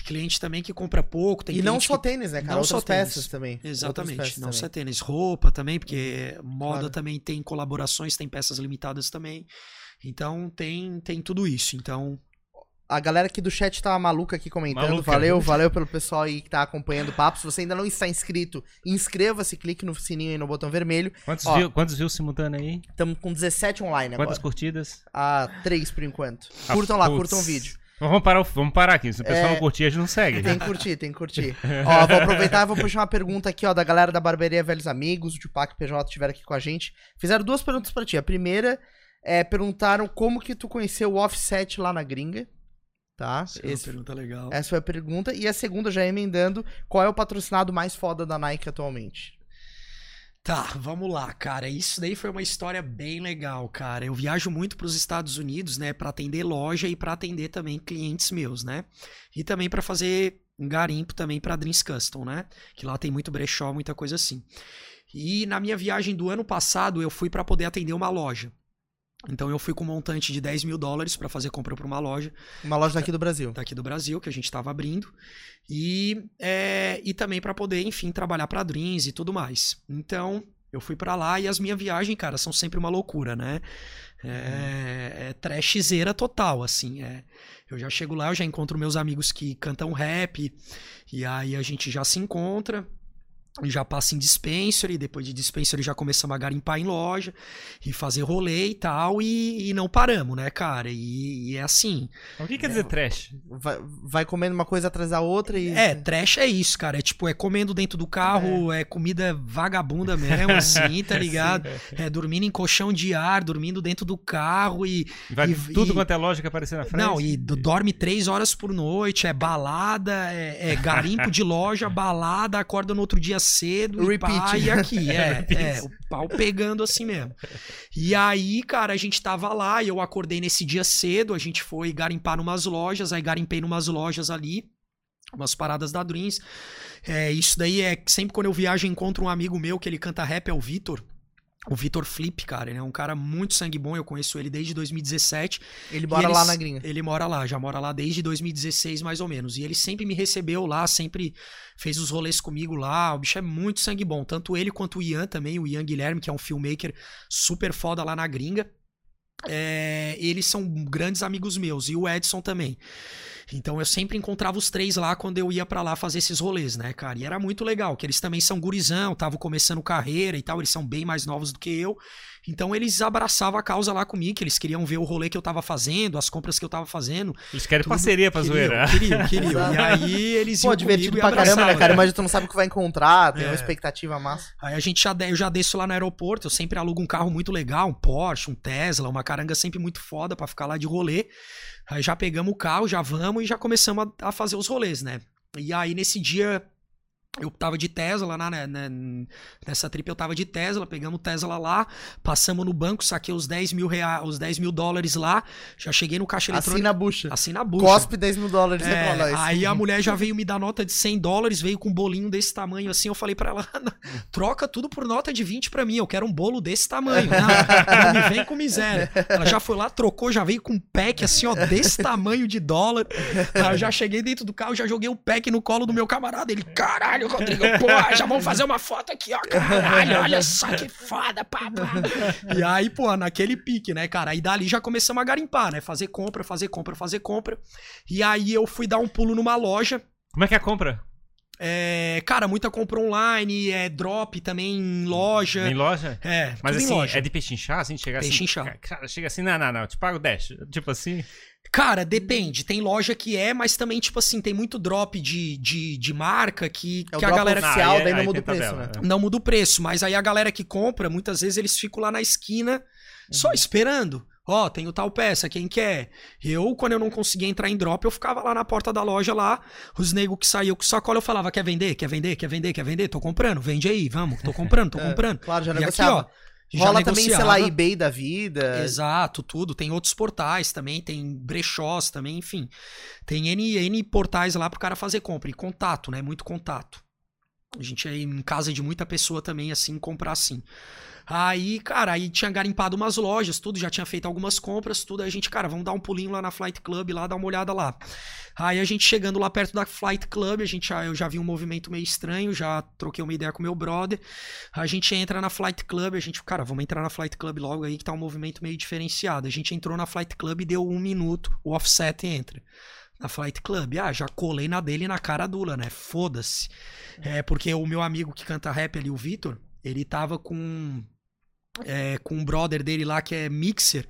cliente também que compra pouco, tem e não só que- tênis, né, cara? não Outras só tênis. peças também. Exatamente, peças não também. só tênis, roupa também, porque moda Claro. também tem colaborações, tem peças limitadas também. Então tem tem tudo isso. Então, A galera aqui do chat tá maluca aqui comentando. Maluca. Valeu, valeu pelo pessoal aí que tá acompanhando o papo. Se você ainda não está inscrito, inscreva-se, clique no sininho aí no botão vermelho. Quantos, Ó. views, quantos views simultâneos aí? Estamos com 17 online Quantas agora. curtidas? Ah, 3 por enquanto. Ah, Curtam lá, putz. curtam o vídeo. Vamos parar, vamos parar aqui. Se o pessoal É. não curtir, a gente não segue. Tem que curtir, tem que curtir. ó, vou aproveitar e vou puxar uma pergunta aqui, ó, da galera da Barbearia Velhos Amigos, o Tupac e o PJ estiveram aqui com a gente. Fizeram duas perguntas pra ti. A primeira é, perguntaram como que tu conheceu o Offset lá na gringa, tá? essa é uma Esse- pergunta legal. essa foi a pergunta. E a segunda, já emendando, qual é o patrocinado mais foda da Nike atualmente? Tá, vamos lá, cara. Isso daí foi uma história bem legal, cara. Eu viajo muito para os Estados Unidos, né, para atender loja e para atender também clientes meus, né? E também para fazer um garimpo também para Dreams Custom, né? Que lá tem muito brechó, muita coisa assim. E na minha viagem do ano passado, eu fui para poder atender uma loja. Então eu fui com um montante de 10 mil dólares para fazer compra para uma loja Uma loja daqui do Brasil. daqui do Brasil, que a gente estava abrindo, e, é, e também para poder, enfim, trabalhar para Dreams e tudo mais. Então, eu fui para lá e as minhas viagens, cara, são sempre uma loucura, né? É, é trashzeira total, assim. É, eu já chego lá, eu já encontro meus amigos que cantam rap, e aí a gente já se encontra. Já passa em dispensary, depois de dispensary já começamos a garimpar em loja e fazer rolê e tal, e, e não paramos, né, cara? E, e é assim, O que quer dizer trash? Vai, vai comendo uma coisa atrás da outra e. É, trash é isso, cara. É tipo, é comendo dentro do carro, é, comida vagabunda mesmo, assim, tá ligado? É dormindo em colchão de ar, dormindo dentro do carro e. Vai E- tudo e- quanto é loja que aparecer na frente? Não, e do- dorme três horas por noite, é balada, é, é garimpo de loja, balada, acorda no outro dia cedo e Repeat. pá, e aqui. É, Repeat. é, o pau pegando assim mesmo. E aí, cara, a gente tava lá, e eu acordei nesse dia cedo, a gente foi garimpar numas lojas, aí garimpei numas lojas ali, umas paradas da Dreams. É, isso daí é sempre quando eu viajo encontro um amigo meu que ele canta rap, é o Vitor. O Vitor Flip, cara, ele é um cara muito sangue bom, eu conheço ele desde 2017. Ele mora ele- lá na gringa. Ele mora lá, já mora lá desde 2016, mais ou menos. E ele sempre me recebeu lá, sempre fez os rolês comigo lá. O bicho é muito sangue bom. Tanto ele quanto o Ian também, o Ian Guilherme, que é um filmmaker super foda lá na gringa. É, eles são grandes amigos meus. E o Edson também. Então eu sempre encontrava os três lá quando eu ia pra lá fazer esses rolês, né, cara? E era muito legal, que eles também são gurizão, estavam começando carreira e tal, eles são bem mais novos do que eu. Então eles abraçavam a causa lá comigo, que eles queriam ver o rolê que eu tava fazendo, as compras que eu tava fazendo. Eles querem Tudo parceria pra queriam, zoeira. Queriam, queriam. E aí eles Pô, iam divertido comigo e pra caramba, né, cara? Imagina, tu não sabe o que vai encontrar, tem uma É. expectativa massa. Aí a gente já, eu já desço lá no aeroporto, eu sempre alugo um carro muito legal, um Porsche, um Tesla, uma caranga sempre muito foda pra ficar lá de rolê. Aí já pegamos o carro, já vamos e já começamos a, a fazer os rolês, né? E aí nesse dia Eu tava de Tesla lá, né, né, nessa trip eu tava de Tesla, pegamos o Tesla lá, passamos no banco, saquei os 10 mil, reais, os 10 mil dólares lá, já cheguei no caixa eletrônico. Assim na bucha. Assim na bucha. Cospe 10 mil dólares. É, aí a mulher já veio me dar nota de 100 dólares, veio com um bolinho desse tamanho assim, eu falei pra ela, troca tudo por nota de 20 pra mim, eu quero um bolo desse tamanho, não, não me vem com miséria. Ela já foi lá, trocou, já veio com um pack assim, ó, desse tamanho de dólar. Aí eu já cheguei dentro do carro, já joguei o pack no colo do meu camarada, ele, caralho, Rodrigo, pô, já vamos fazer uma foto aqui, ó. Caralho, olha só que foda, papá. E aí, pô, naquele pique, né, cara? Aí dali já começamos a garimpar, né? Fazer compra, fazer compra, fazer compra. E aí eu fui dar um pulo numa loja. Como é que é a compra? É, cara, muita compra online, é drop também em loja. Em loja? É, Mas assim, é de pechinchar, assim, chegar assim. Pechinchar. Cara, chega assim, não, não, não, te pago 10. Tipo assim. Cara, depende. Tem loja que é, mas também, tipo assim, tem muito drop de, de, de marca que, É que a galera oficial, Ah, é- daí não muda o preço, né? é. não muda o preço. Mas aí a galera que compra, muitas vezes eles ficam lá na esquina só Uhum. esperando. Ó, tenho tal peça, quem quer? Eu, quando eu não conseguia entrar em drop, eu ficava lá na porta da loja lá, os negros que saíam com sacola, eu falava, quer vender, quer vender, quer vender, quer vender? Tô comprando, vende aí, vamos, tô comprando, tô É, comprando. Claro, já E aqui, negociava. ó, já Rola também, sei lá, negociava. eBay da vida. Exato, tudo. Tem outros portais também, tem brechós também, enfim. Tem N, N portais lá pro cara fazer compra. E contato, né? Muito contato. A gente é em casa de muita pessoa também, assim, comprar assim. Aí, cara, aí tinha garimpado umas lojas, tudo, já tinha feito algumas compras, tudo. Aí a gente, cara, vamos dar um pulinho lá na Flight Club, lá, dar uma olhada lá. Aí a gente chegando lá perto da Flight Club, a gente eu já vi um movimento meio estranho, já troquei uma ideia com meu brother. A gente entra na Flight Club, a gente, cara, vamos entrar na Flight Club logo aí que tá um movimento meio diferenciado. A gente entrou na Flight Club e deu um minuto, o offset entra. Na Flight Club, ah, já colei na dele na cara dura, né? Foda-se. É, porque o meu amigo que canta rap ali, o Vitor, ele tava com é, com um brother dele lá que é mixer,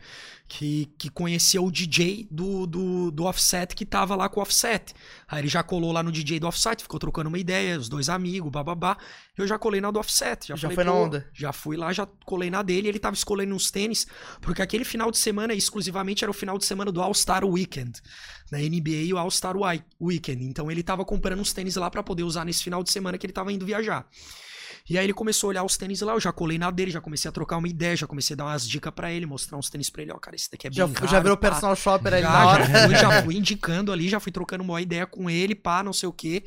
que, que conhecia o DJ do, do, do Offset que tava lá com o Offset. Aí ele já colou lá no DJ do Offset, ficou trocando uma ideia, os dois amigos, bababá. Eu já colei na do Offset. Já, Já falei, foi na onda. Já fui lá, já colei na dele, ele tava escolhendo uns tênis, porque aquele final de semana exclusivamente era o final de semana do All-Star Weekend, na NBA e o All-Star Weekend. Então ele tava comprando uns tênis lá pra poder usar nesse final de semana que ele tava indo viajar. E aí ele começou a olhar os tênis lá, eu já colei na dele, já comecei a trocar uma ideia, já comecei a dar umas dicas pra ele, mostrar uns tênis pra ele, ó, cara, esse daqui é bem Já, raro, já virou pá. personal shopper ali Já, na hora. já fui, já fui indicando ali, já fui trocando uma ideia com ele, pá, não sei o quê.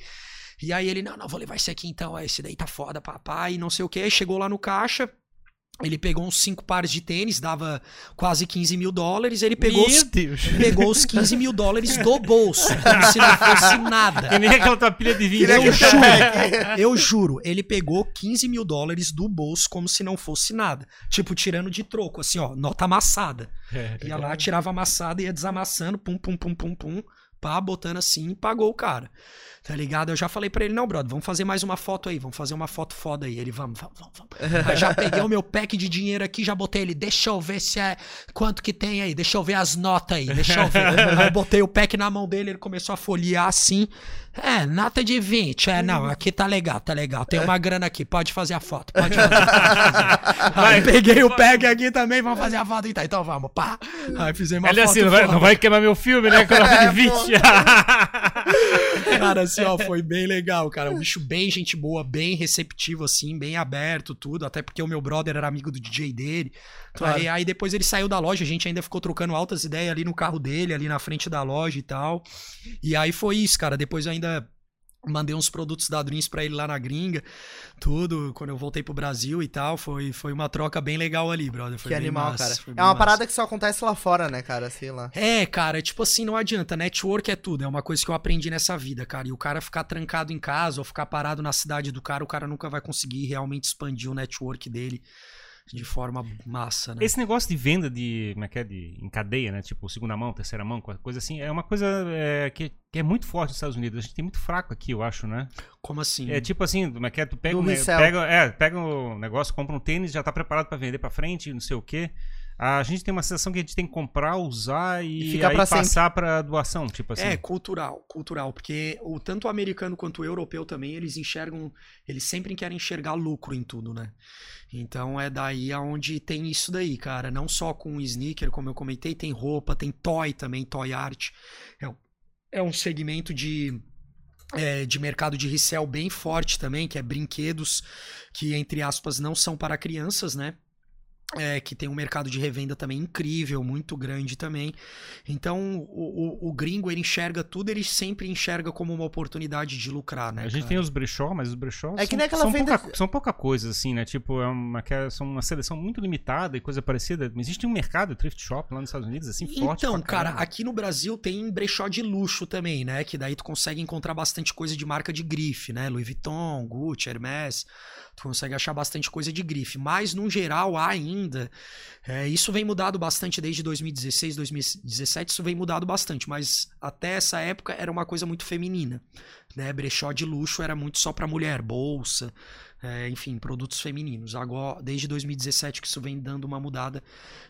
E aí ele, não, não, vou levar esse aqui então, esse daí tá foda, papai, e não sei o quê. Aí chegou lá no caixa, ele pegou uns cinco pares de tênis, dava quase 15 mil dólares, ele pegou, os, pegou os 15 mil dólares do bolso, como se não fosse nada. Que nem aquela tua pilha de vinho. Queria Eu juro, eu juro, ele pegou 15 mil dólares do bolso como se não fosse nada. Tipo, tirando de troco, assim, ó, nota amassada. É, Ia lá, tirava amassada, ia desamassando, pum, pum, pum, pum, pum, pá, botando assim e pagou o cara. Tá ligado? Eu já falei pra ele, não, brother, vamos fazer mais uma foto aí, vamos fazer uma foto foda aí. Ele, vamos, vamos, vamos, vamos. Aí já peguei o meu pack de dinheiro aqui, já botei ele, deixa eu ver se é, quanto que tem aí, deixa eu ver as notas aí, deixa eu ver. Aí eu botei o pack na mão dele, ele começou a folhear assim. É, nota de 20, é, não, aqui tá legal, tá legal, tem uma grana aqui, pode fazer a foto, pode fazer. Aí peguei o pack aqui também, vamos fazer a foto então, então vamos, pá. Aí fizemos uma Ele foto assim, não vai, não vai queimar meu filme, né? Com nota de 20. Cara, assim, ó, foi bem legal, cara. Um bicho bem gente boa, bem receptivo, assim, bem aberto, tudo. Até porque o meu brother era amigo do DJ dele. Claro. Aí, aí depois ele saiu da loja, a gente ainda ficou trocando altas ideias ali no carro dele, ali na frente da loja e tal. E aí foi isso, cara. Depois eu ainda mandei uns produtos da Dreams pra ele lá na gringa, tudo, quando eu voltei pro Brasil e tal. Foi, foi uma troca bem legal ali, brother. Foi Que animal, massa, cara. É uma massa. parada que só acontece lá fora, né, cara? Sei lá. É, cara, tipo assim, não adianta. Network é tudo. É uma coisa que eu aprendi nessa vida, cara. E o cara ficar trancado em casa ou ficar parado na cidade do cara, o cara nunca vai conseguir realmente expandir o network dele de forma massa, né? Esse negócio de venda de, como é que é, de, em cadeia, né? Tipo, segunda mão, terceira mão, coisa assim, é uma coisa é, que, que é muito forte nos Estados Unidos. A gente tem muito fraco aqui, eu acho, né? Como assim? É tipo assim, como é que é? Tu pega, um, pega, é, pega um negócio, compra um tênis, já tá preparado pra vender pra frente, não sei o quê. A gente tem uma sensação que a gente tem que comprar, usar e, E ficar aí pra passar pra doação, tipo assim. É, cultural, cultural, porque o tanto o americano quanto o europeu também, eles enxergam, eles sempre querem enxergar lucro em tudo, né? Então é daí aonde tem isso daí, cara, não só com sneaker, como eu comentei, tem roupa, tem toy também, toy art. É, um- é um segmento de é, de mercado de resell bem forte também, que é brinquedos que, entre aspas, não são para crianças, né? É, que tem um mercado de revenda também incrível, muito grande também. Então, o, o, o, gringo, ele enxerga tudo, ele sempre enxerga como uma oportunidade de lucrar, né? A gente cara? tem os brechó, mas os brechó É que são, nem aquela são, venda- pouca, são pouca coisa, assim, né? Tipo, é uma, que é- são uma seleção muito limitada e coisa parecida. Existe um mercado thrift shop lá nos Estados Unidos, assim, forte Então, cara, aqui no Brasil tem brechó de luxo também, né? Que daí tu consegue encontrar bastante coisa de marca de grife, né? Louis Vuitton, Gucci, Hermès. Tu consegue achar bastante coisa de grife. Mas, no geral, ainda. é, isso vem mudado bastante desde 2016, 2017. Isso vem mudado bastante. Mas até essa época era uma coisa muito feminina. Né? Brechó de luxo era muito só pra mulher, bolsa. é, enfim, produtos femininos. Agora, desde 2017 que isso vem dando uma mudada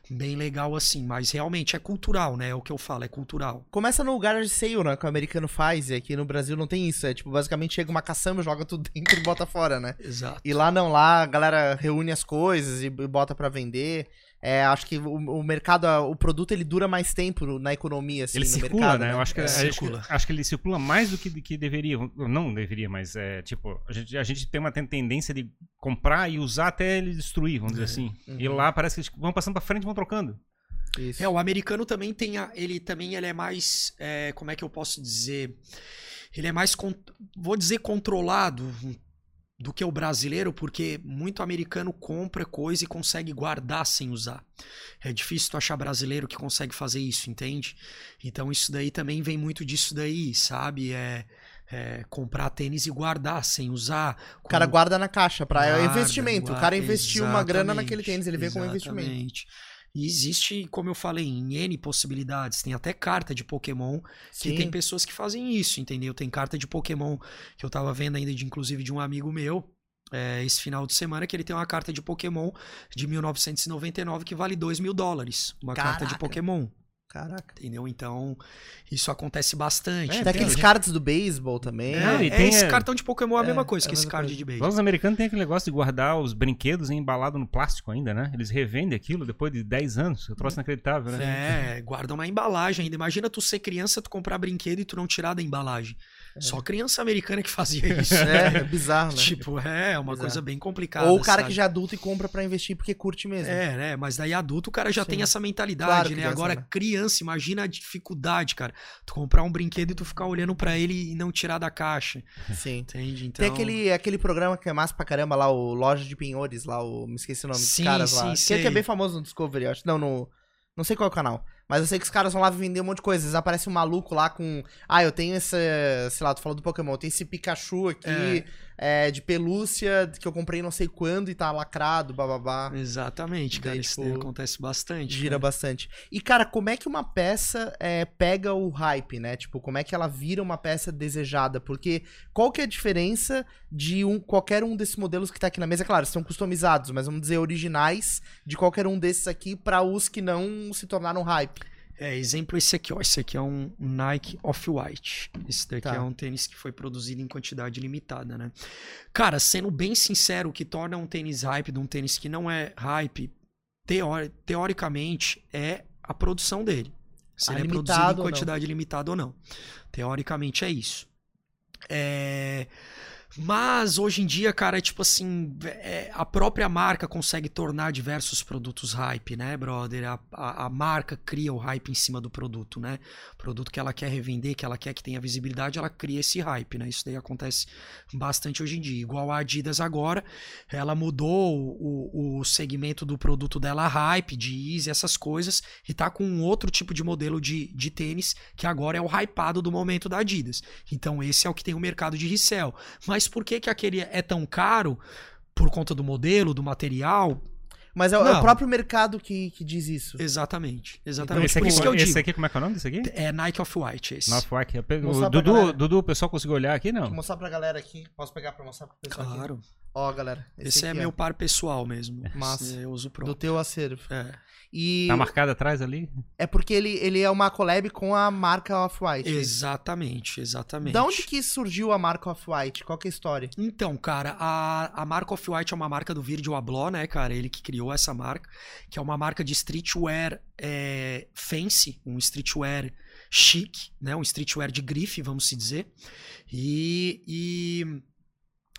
bem legal assim, mas realmente é cultural, né? É o que eu falo, é cultural. Começa no garage sale, né? Que o americano faz, e aqui no Brasil não tem isso. É tipo, basicamente chega uma caçamba, joga tudo dentro e bota fora, né? Exato. E lá não, lá a galera reúne as coisas e bota pra vender. É, acho que o, o mercado, o produto, ele dura mais tempo na economia, assim, Ele no circula, mercado, né? Eu acho que, É, acho, circula. que- acho que ele circula mais do que, que deveria. Não deveria, mas é tipo, a gente, a gente tem uma ten- tendência de comprar e usar até ele destruir, vamos dizer assim. E Uhum. lá parece que eles vão passando pra frente e vão trocando. Isso. É, o americano também tem a, ele também ele é mais, é, como é que eu posso dizer? Ele é mais, con- vou dizer controlado do que o brasileiro, porque muito americano compra coisa e consegue guardar sem usar. É difícil tu achar brasileiro que consegue fazer isso, entende? Então isso daí também vem muito disso daí, sabe? É, é comprar tênis e guardar sem usar. O cara guarda na caixa, pra é Guarda, investimento. o guarda, cara investiu uma grana naquele tênis, ele vê como investimento. E existe, como eu falei, em N possibilidades. Tem até carta de Pokémon que Sim. tem pessoas que fazem isso, entendeu? Tem carta de Pokémon que eu tava vendo ainda, de, inclusive, de um amigo meu. é, esse final de semana, que ele tem uma carta de Pokémon de 1999 que vale 2 mil dólares. Uma carta de Caraca. Pokémon, Caraca. entendeu? Então, isso acontece bastante. É, Tem aqueles cards do beisebol também. É, e é, tem, esse é- cartão de Pokémon é a é, mesma coisa é que esse card coisa. de. Lá os americanos têm aquele negócio de guardar os brinquedos embalado no plástico ainda, né? Eles revendem aquilo depois de 10 anos. Eu troço inacreditável, né? É, guardam na embalagem ainda. Imagina tu ser criança, tu comprar brinquedo e tu não tirar da embalagem. Só criança americana que fazia isso. É, é bizarro, né? Tipo, é uma Bizarro. coisa bem complicada. Ou o cara sabe? que já é adulto e compra pra investir porque curte mesmo. É, né? Mas daí adulto o cara já Sim. tem essa mentalidade, Claro né? tem Agora, né? criança, imagina a dificuldade, cara. Tu comprar um brinquedo e tu ficar olhando pra ele e não tirar da caixa. Sim. Entende? Então. Tem aquele, aquele programa que é massa pra caramba lá, o Loja de Penhores, lá, o. Me esqueci o nome Sim, dos caras lá. sim, Que, é- é bem famoso no Discovery, acho. Não, no. Não sei qual é o canal. Mas eu sei que os caras vão lá vender um monte de coisa. Aparece um maluco lá com. Ah, eu tenho esse. Sei lá, tu falou do Pokémon. Eu tenho esse Pikachu aqui é, de pelúcia que eu comprei não sei quando e tá lacrado, bababá. Exatamente, cara. Daí, isso tipo, acontece bastante. Gira né? bastante. E, cara, como é que uma peça é, pega o hype, né? Tipo, como é que ela vira uma peça desejada? Porque qual que é a diferença de um, qualquer um desses modelos que tá aqui na mesa? Claro, são customizados, mas vamos dizer originais de qualquer um desses aqui para os que não se tornaram hype. É, exemplo esse aqui, ó. Esse aqui é um Nike Off-White. Esse daqui Tá. é um tênis que foi produzido em quantidade limitada, né? Cara, sendo bem sincero, o que torna um tênis hype de um tênis que não é hype, teori- teoricamente, é a produção dele. Se Ah, ele é produzido em quantidade limitada ou não. Teoricamente é isso. É... Mas hoje em dia, cara, é tipo assim, é, a própria marca consegue tornar diversos produtos hype, né, brother? A, a, a marca cria o hype em cima do produto, né? O produto que ela quer revender, que ela quer que tenha visibilidade, ela cria esse hype, né? Isso daí acontece bastante hoje em dia. Igual a Adidas agora, ela mudou o, o segmento do produto dela hype, de Easy, essas coisas, e tá com um outro tipo de modelo de, de tênis, que agora é o hypado do momento da Adidas. Então esse é o que tem o mercado de resell. Mas por que, que aquele é tão caro? Por conta do modelo, do material? Mas é, o- é Não. o próprio mercado que, que diz isso. Exatamente. Então, Exatamente. esse, por aqui, isso que eu esse digo. aqui, como é que é o nome desse aqui? É Nike Off-White esse. North White. Mostrar O pra Dudu. Dudu, o pessoal conseguiu olhar aqui, não? Vou mostrar pra galera aqui. Posso pegar pra mostrar pro pessoal aqui? Ó, galera. Esse, é aqui, meu par pessoal mesmo. Esse Eu uso do pronto. teu acervo. É. E Tá marcado atrás ali? é porque ele, ele é uma collab com a marca Off-White. Exatamente, exatamente. Da onde que surgiu a marca Off-White? Qual que é a história? Então, cara, a, a marca Off-White é uma marca do Virgil Abloh, né, cara? Ele que criou criou essa marca, que é uma marca de streetwear é, fancy, um streetwear chique, né? Um streetwear de grife, vamos se dizer. E, e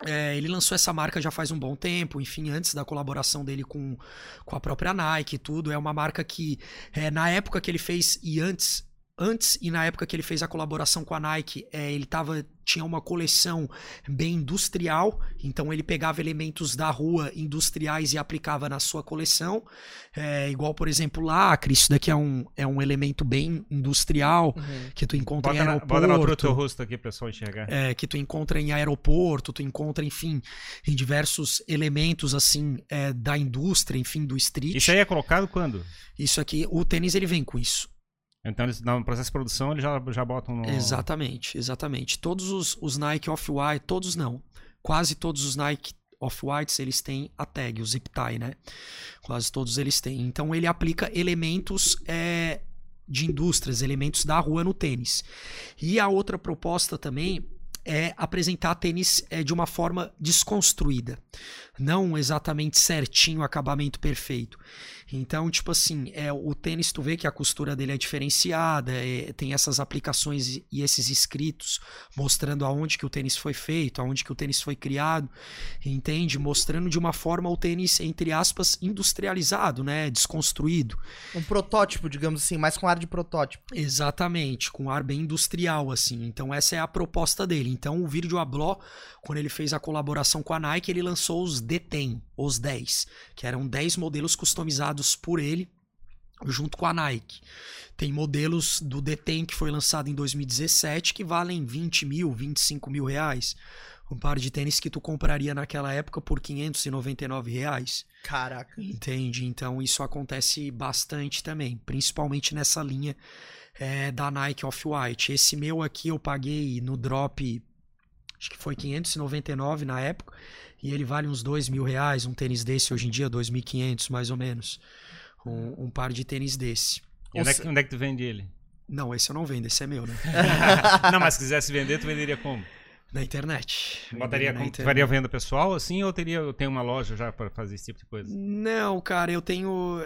é, ele lançou essa marca já faz um bom tempo, enfim, antes da colaboração dele com, com a própria Nike e tudo. É uma marca que, é, na época que ele fez e antes antes e na época que ele fez a colaboração com a Nike, é, ele tava, tinha uma coleção bem industrial, então ele pegava elementos da rua industriais e aplicava na sua coleção. É, igual, por exemplo, lacre, isso daqui é um, é um elemento bem industrial uhum. que tu encontra bota em aeroporto. Na, bota na altura do teu rosto aqui, pessoal enxergar. É, que tu encontra em aeroporto, tu encontra, enfim, em diversos elementos, assim, é, da indústria, enfim, do street. Isso aí é colocado quando? Isso aqui, o tênis ele vem com isso. Então, eles, no processo de produção, eles já, já botam no... Exatamente, exatamente. Todos os, os Nike Off-White, todos não. Quase todos os Nike Off-Whites, eles têm a tag, o zip tie, né? Quase todos eles têm. Então, ele aplica elementos é, de indústrias, elementos da rua no tênis. E a outra proposta também é apresentar tênis é, de uma forma desconstruída, não exatamente certinho, acabamento perfeito. Então, tipo assim, é o tênis, tu vê que a costura dele é diferenciada, é, tem essas aplicações e esses escritos mostrando aonde que o tênis foi feito, aonde que o tênis foi criado, entende? Mostrando de uma forma o tênis, entre aspas, industrializado, né? Desconstruído. Um protótipo, digamos assim, mais com ar de protótipo. Exatamente, com ar bem industrial, assim. Então, essa é a proposta dele. Então, o Virgil Abloh, quando ele fez a colaboração com a Nike, ele lançou os D10, os 10, que eram 10 modelos customizados por ele junto com a Nike. Tem modelos do Deten que foi lançado em 2017 que valem 20 mil, 25 mil reais. Um par de tênis que tu compraria naquela época por 599 reais. Caraca. Entende? Então isso acontece bastante também, principalmente nessa linha é, da Nike Off-White. Esse meu aqui eu paguei no drop, acho que foi 599 na época. E ele vale uns dois mil reais, um tênis desse hoje em dia, 2.500 mais ou menos. Um, um, par de tênis desse. E onde é, que, onde é que tu vende ele? Não, esse eu não vendo, esse é meu, né? não, mas se quisesse vender, tu venderia como? Na internet. Botaria na internet. faria venda pessoal assim ou teria eu tenho uma loja já para fazer esse tipo de coisa? Não, cara, eu tenho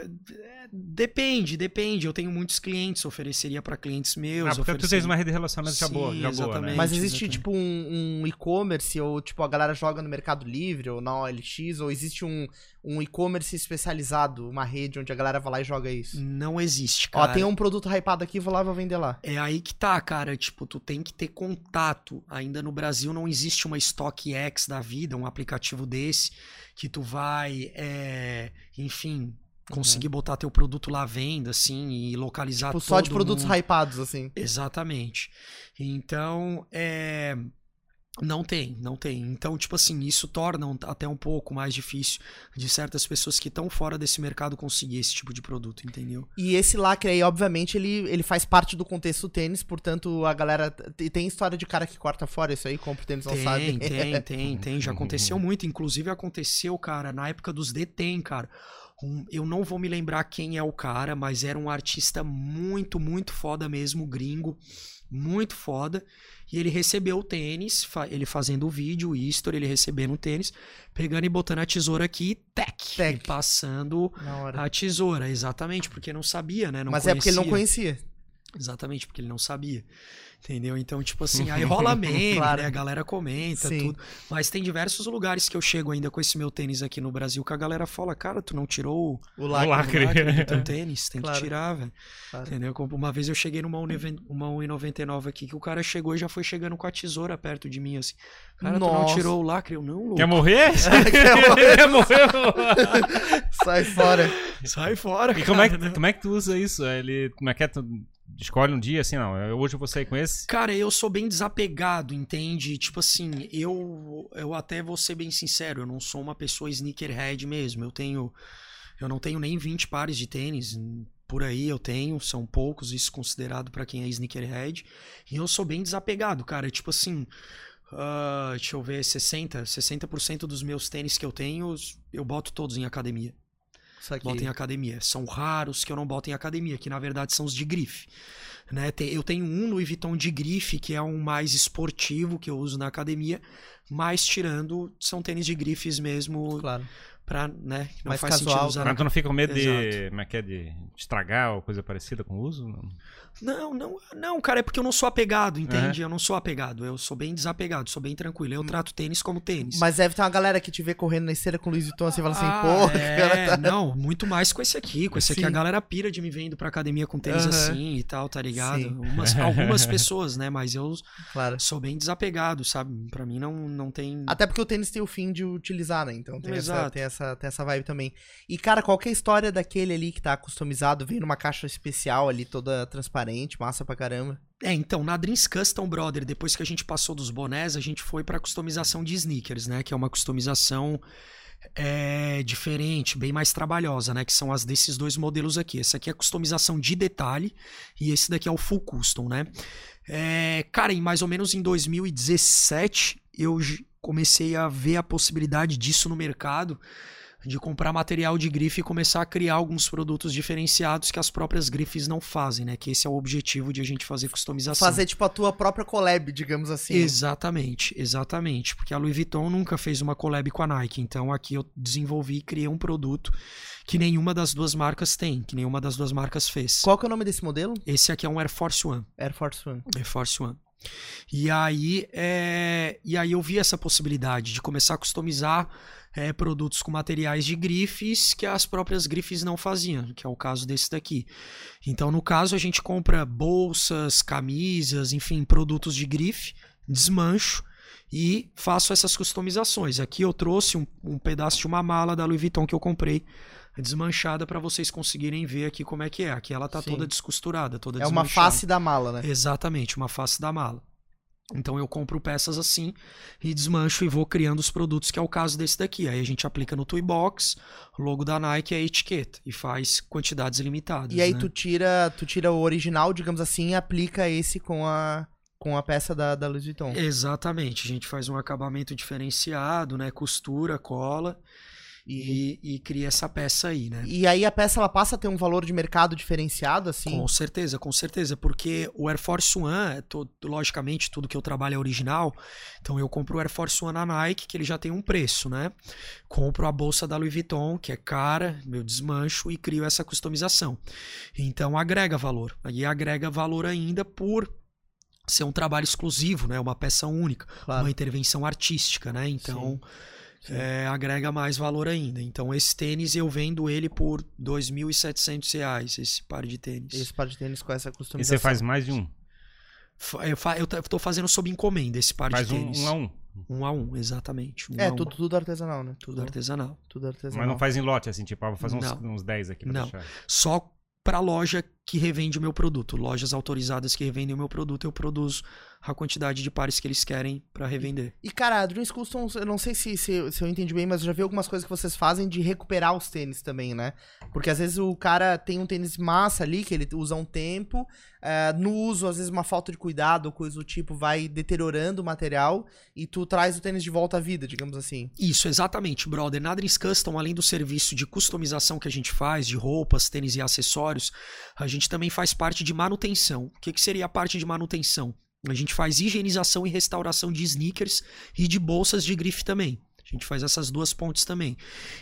depende, depende. Eu tenho muitos clientes, ofereceria para clientes meus. Ah, porque tu tens uma rede de relacionamento já boa, já boa, né? Mas existe exatamente. tipo um, um e-commerce ou tipo a galera joga no Mercado Livre ou na OLX ou existe um um e-commerce especializado, uma rede onde a galera vai lá e joga isso? Não existe, cara. Ó, tem um produto hypado aqui, vou lá e vou vender lá. É aí que tá, cara. Tipo, tu tem que ter contato. Ainda no Brasil não existe uma StockX da vida, um aplicativo desse, que tu vai, é, enfim, conseguir uhum. botar teu produto lá à venda, assim, e localizar tipo, só de produtos mundo. hypados, assim. Exatamente. Então, é não tem, não tem. Então, tipo assim, isso torna até um pouco mais difícil de certas pessoas que estão fora desse mercado conseguir esse tipo de produto, entendeu? E esse lacre aí, obviamente, ele, ele faz parte do contexto do tênis, portanto, a galera. Tem história de cara que corta fora isso aí, compra o tênis, não tem, sabe? Tem, tem, tem. Já aconteceu muito. Inclusive, aconteceu, cara, na época dos DTEM, cara. Um, eu não vou me lembrar quem é o cara, mas era um artista muito, muito foda mesmo, gringo. Muito foda. E ele recebeu o tênis, ele fazendo o vídeo, o history, ele recebendo o tênis, pegando e botando a tesoura aqui, tec, tec. passando a tesoura, exatamente, porque não sabia, né? Não Mas conhecia. é porque ele não conhecia. Exatamente, porque ele não sabia. Entendeu? Então, tipo assim, aí rola meme, claro. né? A galera comenta, Sim. tudo. Mas tem diversos lugares que eu chego ainda com esse meu tênis aqui no Brasil que a galera fala, cara, tu não tirou o lacre, o lacre. do teu tênis? Tem claro. que tirar, velho. Claro. Entendeu? Uma vez eu cheguei numa 1,99 aqui que o cara chegou e já foi chegando com a tesoura perto de mim, assim. Cara, Nossa. tu não tirou o lacre? Eu, não, louco. Quer morrer? Quer morrer? Sai fora. Sai fora, E como é, que, como é que tu usa isso? Ele, como é que é? Tu escolhe um dia assim, não, hoje eu vou sair com esse? Cara, eu sou bem desapegado, entende? Tipo assim, eu eu até vou ser bem sincero, eu não sou uma pessoa sneakerhead mesmo. Eu tenho eu não tenho nem 20 pares de tênis, por aí eu tenho, são poucos, isso considerado para quem é sneakerhead. E eu sou bem desapegado, cara, tipo assim, uh, deixa eu ver, 60, 60% dos meus tênis que eu tenho, eu boto todos em academia. Boto em academia. São raros que eu não boto em academia, que na verdade são os de grife. Né? Eu tenho um Louis Vuitton de grife, que é um mais esportivo que eu uso na academia, mas tirando, são tênis de grifes mesmo. Claro. pra, né, não Mais faz casual, sentido usar Mas tu não fica com medo de, Exato. é é, de estragar ou coisa parecida com o uso? Não. Não, não, não, cara, é porque eu não sou apegado, entende? Eu não sou apegado, eu sou bem desapegado, sou bem tranquilo. Eu trato tênis como tênis. Mas deve ter uma galera que te vê correndo na esteira com o Luiz Vuitton assim e fala assim, Ah, pô, é, cara tá... não, muito mais com esse aqui. Com esse aqui, Sim. a galera pira de me vendo pra academia com tênis Aham. assim e tal, tá ligado? Umas- algumas pessoas, né? Mas eu Claro. sou bem desapegado, sabe? Pra mim não, não tem. Até porque o tênis tem o fim de utilizar, né? Então tem, essa, tem, essa, tem essa vibe também. E, cara, qual que é a história daquele ali que tá customizado? Vem numa caixa especial ali, toda transparente, massa pra caramba. É, então, na Dreams Custom Brother, depois que a gente passou dos bonés, a gente foi pra customização de sneakers, né? Que é uma customização é, diferente, bem mais trabalhosa, né? Que são as desses dois modelos aqui. Esse aqui é a customização de detalhe e esse daqui é o full custom, né? É, cara, em mais ou menos em 2017, eu comecei a ver a possibilidade disso no mercado, de comprar material de grife e começar a criar alguns produtos diferenciados que as próprias grifes não fazem, né? Que esse é o objetivo de a gente fazer customização. Fazer, tipo, a tua própria collab, digamos assim. Exatamente, exatamente. Porque a Louis Vuitton nunca fez uma collab com a Nike. Então aqui eu desenvolvi e criei um produto que nenhuma das duas marcas tem, que nenhuma das duas marcas fez. Qual que é o nome desse modelo? Esse aqui é um Air Force One. Air Force One. Air Force One. E aí, é, e aí eu vi essa possibilidade de começar a customizar é, produtos com materiais de grifes que as próprias grifes não faziam, que é o caso desse daqui. Então, no caso, a gente compra bolsas, camisas, enfim, produtos de grife, desmancho e faço essas customizações. Aqui eu trouxe um, um pedaço de uma mala da Louis Vuitton que eu comprei desmanchada para vocês conseguirem ver aqui como é que é. Aqui ela tá Sim. toda descosturada, toda É uma face da mala, né? Exatamente, uma face da mala. Então eu compro peças assim e desmancho e vou criando os produtos, que é o caso desse daqui. Aí a gente aplica no Toy Box, o logo da Nike e a etiqueta e faz quantidades limitadas. E aí né? tu tira, tu tira o original, digamos assim, e aplica esse com a, com a peça da, da Louis Vuitton. Exatamente, a gente faz um acabamento diferenciado, né? Costura, cola e, e cria essa peça aí, né? E aí a peça ela passa a ter um valor de mercado diferenciado, assim. Com certeza, com certeza, porque o Air Force One, é to- logicamente, tudo que eu trabalho é original, então eu compro o Air Force One na Nike, que ele já tem um preço, né? Compro a bolsa da Louis Vuitton, que é cara, meu desmancho, e crio essa customização. Então agrega valor. Aí agrega valor ainda por ser um trabalho exclusivo, né? Uma peça única, Claro. uma intervenção artística, né? Então Sim. É, agrega mais valor ainda. Então esse tênis eu vendo ele por 2.700 reais, esse par de tênis. Esse par de tênis com essa E customização. você faz mais de um? Eu, fa- eu tô fazendo sob encomenda esse par Faz de um, tênis. um a um. Um a um, exatamente. Um É, a um. tudo, tudo artesanal, né? Tudo artesanal. Tudo artesanal. Mas não faz em lote, assim, tipo, ah, vou fazer uns, Não. uns 10 aqui pra Não. deixar. Só para loja que revende o meu produto. Lojas autorizadas que revendem o meu produto, eu produzo a quantidade de pares que eles querem para revender. E, cara, a Dreams Customs, eu não sei se, se, se eu entendi bem, mas eu já vi algumas coisas que vocês fazem de recuperar os tênis também, né? Porque às vezes o cara tem um tênis massa ali, que ele usa um tempo, é, no uso, às vezes uma falta de cuidado ou coisa do tipo vai deteriorando o material e tu traz o tênis de volta à vida, digamos assim. Isso, exatamente, brother. Na Dreams Custom, além do serviço de customização que a gente faz, de roupas, tênis e acessórios, a gente também faz parte de manutenção. O que, que seria a parte de manutenção? A gente faz higienização e restauração de sneakers e de bolsas de grife também. A gente faz essas duas pontes também.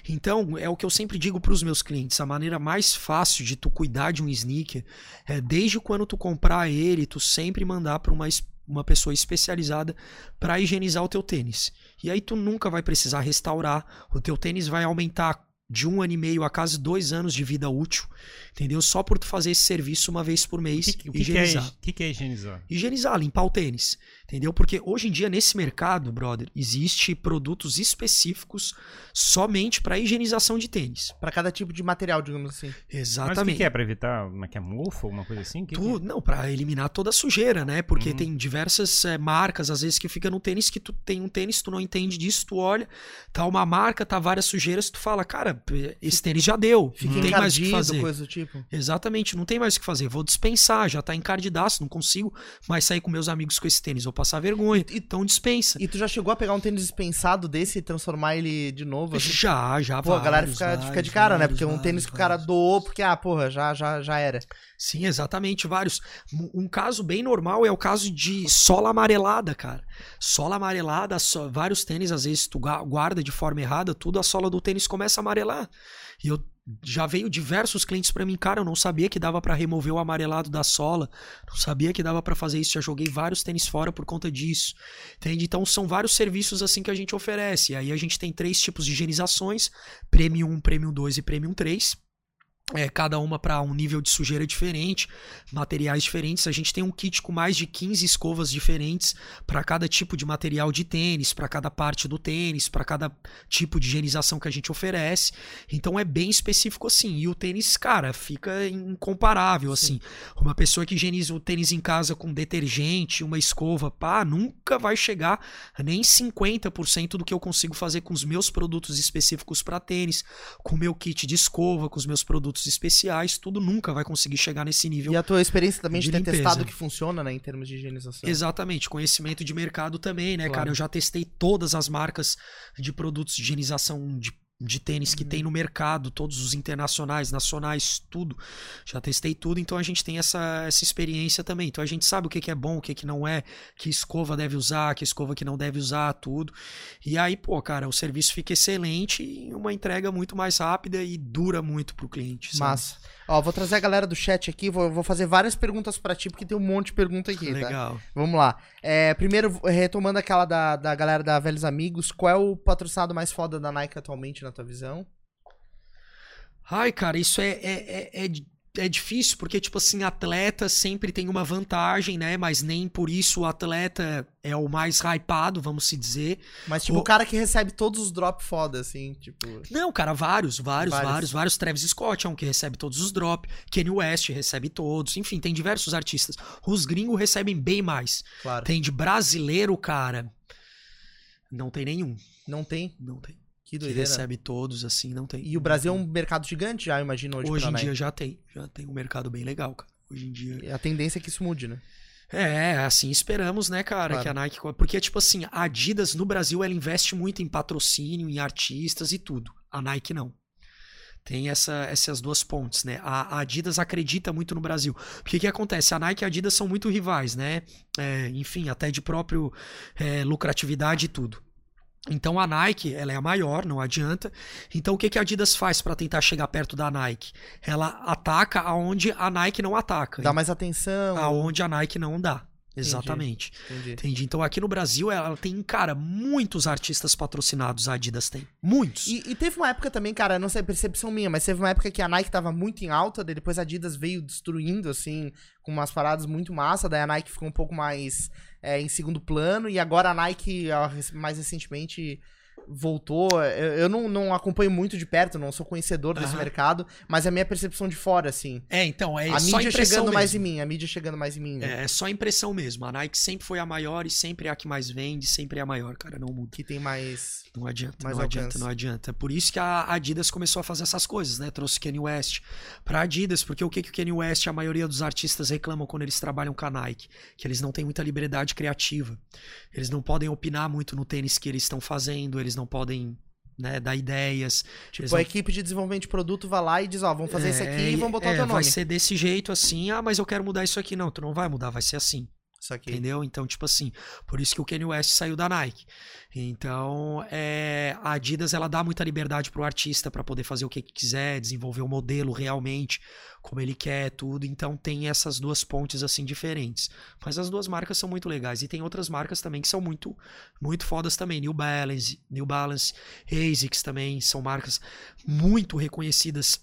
Então, é o que eu sempre digo para os meus clientes: a maneira mais fácil de tu cuidar de um sneaker é desde quando tu comprar ele, tu sempre mandar para uma, uma pessoa especializada para higienizar o teu tênis. E aí tu nunca vai precisar restaurar. O teu tênis vai aumentar de um ano e meio a quase dois anos de vida útil, entendeu? Só por tu fazer esse serviço uma vez por mês, que, o que, é, higienizar. o que, que é higienizar? Higienizar, limpar o tênis, entendeu? Porque hoje em dia nesse mercado, brother, existe produtos específicos somente para higienização de tênis. Pra cada tipo de material, digamos assim. Mas o que, Exatamente. que é? Pra evitar como é que é, mofo, alguma coisa assim? Que que Tu, não, para eliminar toda a sujeira, né? Porque Uhum. tem diversas eh, marcas, às vezes, que fica no tênis que tu tem um tênis, tu não entende disso, tu olha, tá uma marca, tá várias sujeiras, tu fala, cara, esse tênis já deu. Fica não tem mais o que fazer. coisa do tipo. Exatamente, não tem mais o que fazer. Vou dispensar, já tá encardidaço, não consigo mais sair com meus amigos com esse tênis, vou passar vergonha. Então dispensa. E tu já chegou a pegar um tênis dispensado desse e transformar ele de novo? assim? Já, já, Pô, a galera vários, fica, fica vários, de cara, né? vários, Porque um vários, tênis que o cara vários. doou, porque, ah, porra, já, já, já era. Sim, exatamente, vários. Um caso bem normal é o caso de sola amarelada, cara. Sola amarelada, vários tênis, às vezes tu guarda de forma errada, tudo a sola do tênis começa a amarelar. E eu já veio diversos clientes pra mim, cara, eu não sabia que dava pra remover o amarelado da sola, não sabia que dava pra fazer isso, já joguei vários tênis fora por conta disso. Entende? Então são vários serviços assim que a gente oferece. Aí a gente tem três tipos de higienizações: Premium 1, Premium 2 e Premium 3. É, cada uma para um nível de sujeira diferente, materiais diferentes. A gente tem um kit com mais de 15 escovas diferentes para cada tipo de material de tênis, para cada parte do tênis, para cada tipo de higienização que a gente oferece. Então é bem específico assim. E o tênis, cara, fica incomparável assim. Uma pessoa que higieniza o tênis em casa com detergente, uma escova, pá, nunca vai chegar a nem 50% do que eu consigo fazer com os meus produtos específicos para tênis, com o meu kit de escova, com os meus produtos especiais, tudo nunca vai conseguir chegar nesse nível. E a tua experiência também de, de ter limpeza. testado que funciona, né, em termos de higienização. Exatamente, conhecimento de mercado também, né, Claro. cara? Eu já testei todas as marcas de produtos de higienização de, de tênis que tem no mercado, todos os internacionais, nacionais, tudo. Já testei tudo, então a gente tem essa, essa experiência também. Então a gente sabe o que, que é bom, o que, que não é, que escova deve usar, que escova que não deve usar, tudo. E aí, pô, cara, o serviço fica excelente e uma entrega muito mais rápida e dura muito pro cliente. sabe? Massa. Ó, vou trazer a galera do chat aqui, vou, vou fazer várias perguntas pra ti, porque tem um monte de pergunta aqui, tá? Legal. Vamos lá. É, primeiro, retomando aquela da, da galera da Velhos Amigos, qual é o patrocinado mais foda da Nike atualmente, na tua visão? Ai, cara, isso é, é, é, é, é difícil, porque, tipo assim, atleta sempre tem uma vantagem, né? Mas nem por isso o atleta é o mais hypado, vamos se dizer. Mas, tipo, O- cara que recebe todos os drop foda, assim, tipo... Não, cara, vários, vários, Vários. vários. Travis Scott é um que recebe todos os drops. Kanye West recebe todos. Enfim, tem diversos artistas. Os gringos recebem bem mais. Claro. Tem de brasileiro, cara. Não tem nenhum. Não tem? Não tem. Que Que recebe todos, assim, não tem. E o Brasil é um mercado gigante já, imagino, hoje, Hoje em dia já tem. Já tem um mercado bem legal, cara. Hoje em dia. E A tendência é que isso mude, né? É, assim esperamos, né, cara, Claro. que a Nike. Porque, tipo assim, a Adidas no Brasil ela investe muito em patrocínio, em artistas e tudo. A Nike não. Tem essa, essas duas pontes, né? A, a Adidas acredita muito no Brasil. Porque o que acontece? A Nike e a Adidas são muito rivais, né? É, enfim, até de próprio é, lucratividade e tudo. Então a Nike, ela é a maior, não adianta. Então o que, que a Adidas faz para tentar chegar perto da Nike? Ela ataca aonde a Nike não ataca. Dá mais atenção. Aonde a Nike não dá. Exatamente. Entendi. Entendi. Então aqui no Brasil ela tem, cara, muitos artistas patrocinados a Adidas tem. Muitos. E, e teve uma época também, cara, não sei, percepção minha, mas teve uma época que a Nike tava muito em alta, daí depois a Adidas veio destruindo, assim, com umas paradas muito massa, daí a Nike ficou um pouco mais é, em segundo plano, e agora a Nike, mais recentemente, voltou. Eu, eu não, não acompanho muito de perto, não sou conhecedor desse Aham. mercado, mas é a minha percepção de fora, assim. É, então, é a só mídia impressão chegando mais em mesmo. mim, a mídia chegando mais em mim, né? É, é só impressão mesmo. A Nike sempre foi a maior e sempre é a que mais vende, sempre é a maior, cara, não muda. Que tem mais. Não adianta, Mais não alcance. adianta, não adianta. Por isso que a Adidas começou a fazer essas coisas, né? Trouxe Kanye West pra Adidas, porque o que, que o Kanye West, a maioria dos artistas reclamam quando eles trabalham com a Nike? Que eles não têm muita liberdade criativa. Eles não podem opinar muito no tênis que eles estão fazendo, eles não podem né, dar ideias. Tipo, eles a equipe de desenvolvimento de produto vai lá e diz, ó, vamos fazer isso aqui É, e vamos botar é, o teu Vai nome. ser desse jeito assim, ah, mas eu quero mudar isso aqui. Não, tu não vai mudar, vai ser assim. Isso aqui. Entendeu? Então, tipo assim, por isso que o Kanye West saiu da Nike. Então, é, a Adidas ela dá muita liberdade pro artista para poder fazer o que quiser, desenvolver o modelo realmente como ele quer, tudo. Então, tem essas duas pontes assim diferentes. Mas as duas marcas são muito legais e tem outras marcas também que são muito muito fodas também, New Balance, New Balance, ASICS também são marcas muito reconhecidas.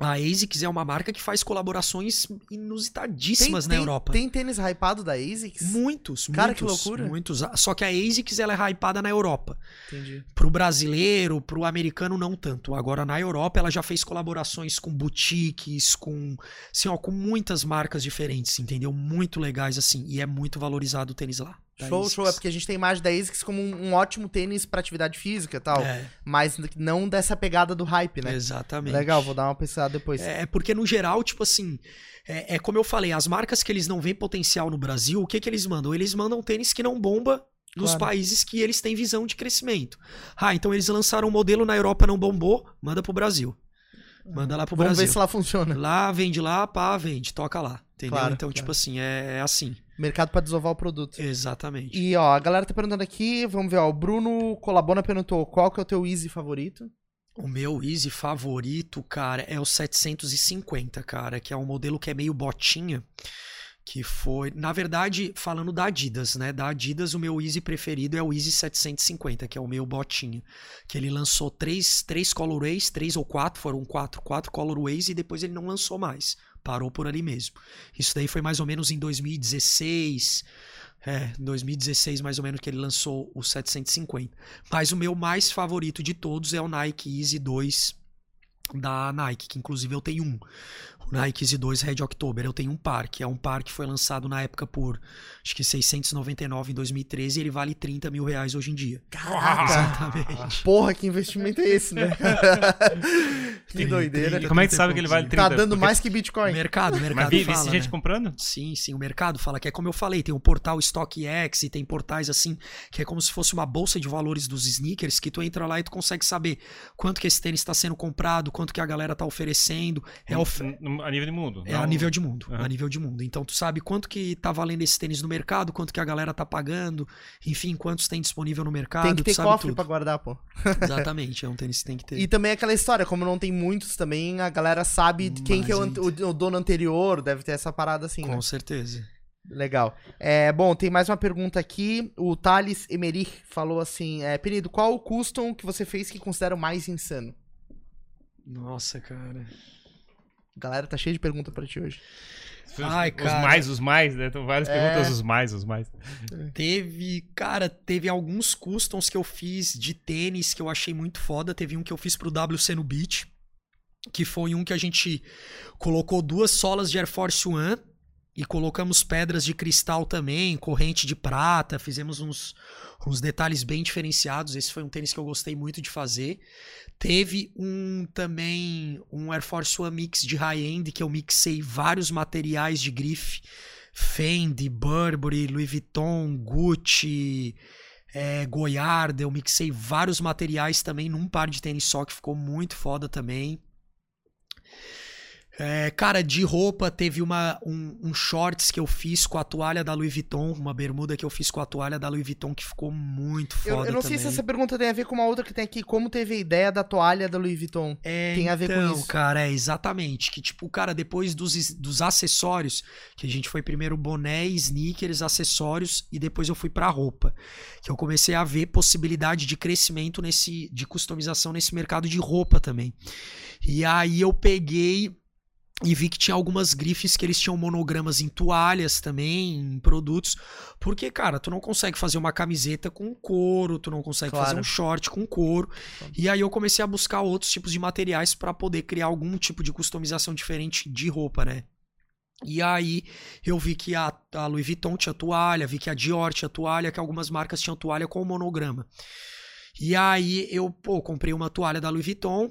A ASICS é uma marca que faz colaborações inusitadíssimas na Europa. Tem tênis hypado da ASICS? Muitos, Cara, que muitos, loucura. Muitos. Só que a ASICS ela é hypada na Europa. Entendi. Pro brasileiro, pro americano não tanto. Agora na Europa ela já fez colaborações com boutiques, com assim, ó, com muitas marcas diferentes, entendeu? Muito legais assim, e é muito valorizado o tênis lá. Da Show, ASICS. show. É porque a gente tem a imagem da ASICS como um, um ótimo tênis pra atividade física e tal. É, Mas não dessa pegada do hype, né? exatamente. Legal, vou dar uma pesquisada depois. É porque, no geral, tipo assim, é, é como eu falei, as marcas que eles não veem potencial no Brasil, o que que eles mandam? Eles mandam tênis que não bomba nos Claro. países que eles têm visão de crescimento. Ah, então eles lançaram um modelo na Europa, não bombou, manda pro Brasil. Manda lá pro Vamos Brasil. ver se lá funciona. Lá, vende lá, pá, vende, toca lá. Entendeu? Claro, então, claro. tipo assim, é, é assim. Mercado pra desovar o produto. Exatamente. E ó, a galera tá perguntando aqui, vamos ver, ó, o Bruno Colabona perguntou qual que é o teu Easy favorito? O meu Easy favorito, cara, é o 750, cara, que é um modelo que é meio botinha, que foi, na verdade, falando da Adidas, né? Da Adidas, o meu Easy preferido é o Easy 750, que é o meu botinha, que ele lançou três, três colorways, três ou quatro, foram quatro, quatro colorways e depois ele não lançou mais, parou por ali mesmo. Isso daí foi mais ou menos em 2016, é, 2016 mais ou menos que ele lançou o 750. Mas o meu mais favorito de todos é o Nike Easy 2 da Nike, que inclusive eu tenho um. O Nike Easy 2 Red October. Eu tenho um par, que é um par que foi lançado na época por acho que 699 em 2013 e ele vale 30 mil reais hoje em dia. Caraca! Exatamente. Porra, que investimento é esse, né? que doideira. E como é que sabe que ele vale 30? Tá dando Porque- mais que O Bitcoin. mercado, o Mas mercado vi fala, gente né? comprando? Sim, sim, o mercado fala que é como eu falei, tem o portal StockX e tem portais assim, que é como se fosse uma bolsa de valores dos sneakers, que tu entra lá e tu consegue saber quanto que esse tênis está sendo comprado, quanto que a galera tá oferecendo, é, of- N- n- A nível de mundo. é não- a nível de mundo, Aham. a nível de mundo. Então tu sabe quanto que tá valendo esse tênis no mercado, quanto que a galera tá pagando, enfim, quantos tem disponível no mercado, Tem que ter cofre tudo. pra guardar, pô. Exatamente, é um tênis que tem que ter. E também aquela história, como não tem muitos também, a galera sabe de quem que é o, o- dono anterior, deve ter essa parada assim, né? Com certeza. Legal. É, bom, tem mais uma pergunta aqui. O Thales Emerich falou assim: é, Perido, qual o custom que você fez que considera o mais insano? Nossa, cara. A galera tá cheia de pergunta pra ti hoje. Os, Ai, os cara. mais, os mais, né? Tem várias É. perguntas, os mais, os mais. Teve, cara, teve alguns customs que eu fiz de tênis que eu achei muito foda. Teve um que eu fiz pro WC no Beach, que foi um que a gente colocou duas solas de Air Force One e colocamos pedras de cristal também, corrente de prata, fizemos uns, uns detalhes bem diferenciados. Esse foi um tênis que eu gostei muito de fazer. Teve um também, um Air Force One Mix de high-end, que eu mixei vários materiais de grife. Fendi, Burberry, Louis Vuitton, Gucci, é, Goyarda. Eu mixei vários materiais também num par de tênis só, que ficou muito foda também. É, cara, de roupa, teve uma, um, um shorts que eu fiz com a toalha da Louis Vuitton, uma bermuda que eu fiz com a toalha da Louis Vuitton, que ficou muito Eu, foda eu não sei também. se essa pergunta tem a ver com uma outra que tem aqui. Como teve a ideia da toalha da Louis Vuitton? É, Tem a ver com então, isso. cara, é exatamente. Que, tipo, cara, depois dos, dos acessórios, que a gente foi primeiro boné, sneakers, acessórios, e depois eu fui pra roupa. Que eu comecei a ver possibilidade de crescimento nesse, de customização nesse mercado de roupa também. E aí eu peguei e vi que tinha algumas grifes que eles tinham monogramas em toalhas também, em produtos. Porque, cara, tu não consegue fazer uma camiseta com couro, tu não consegue fazer Claro. um short com couro. E aí eu comecei a buscar outros tipos de materiais para poder criar algum tipo de customização diferente de roupa, né? E aí eu vi que a, a Louis Vuitton tinha toalha, vi que a Dior tinha toalha, que algumas marcas tinham toalha com monograma. E aí eu, pô, comprei uma toalha da Louis Vuitton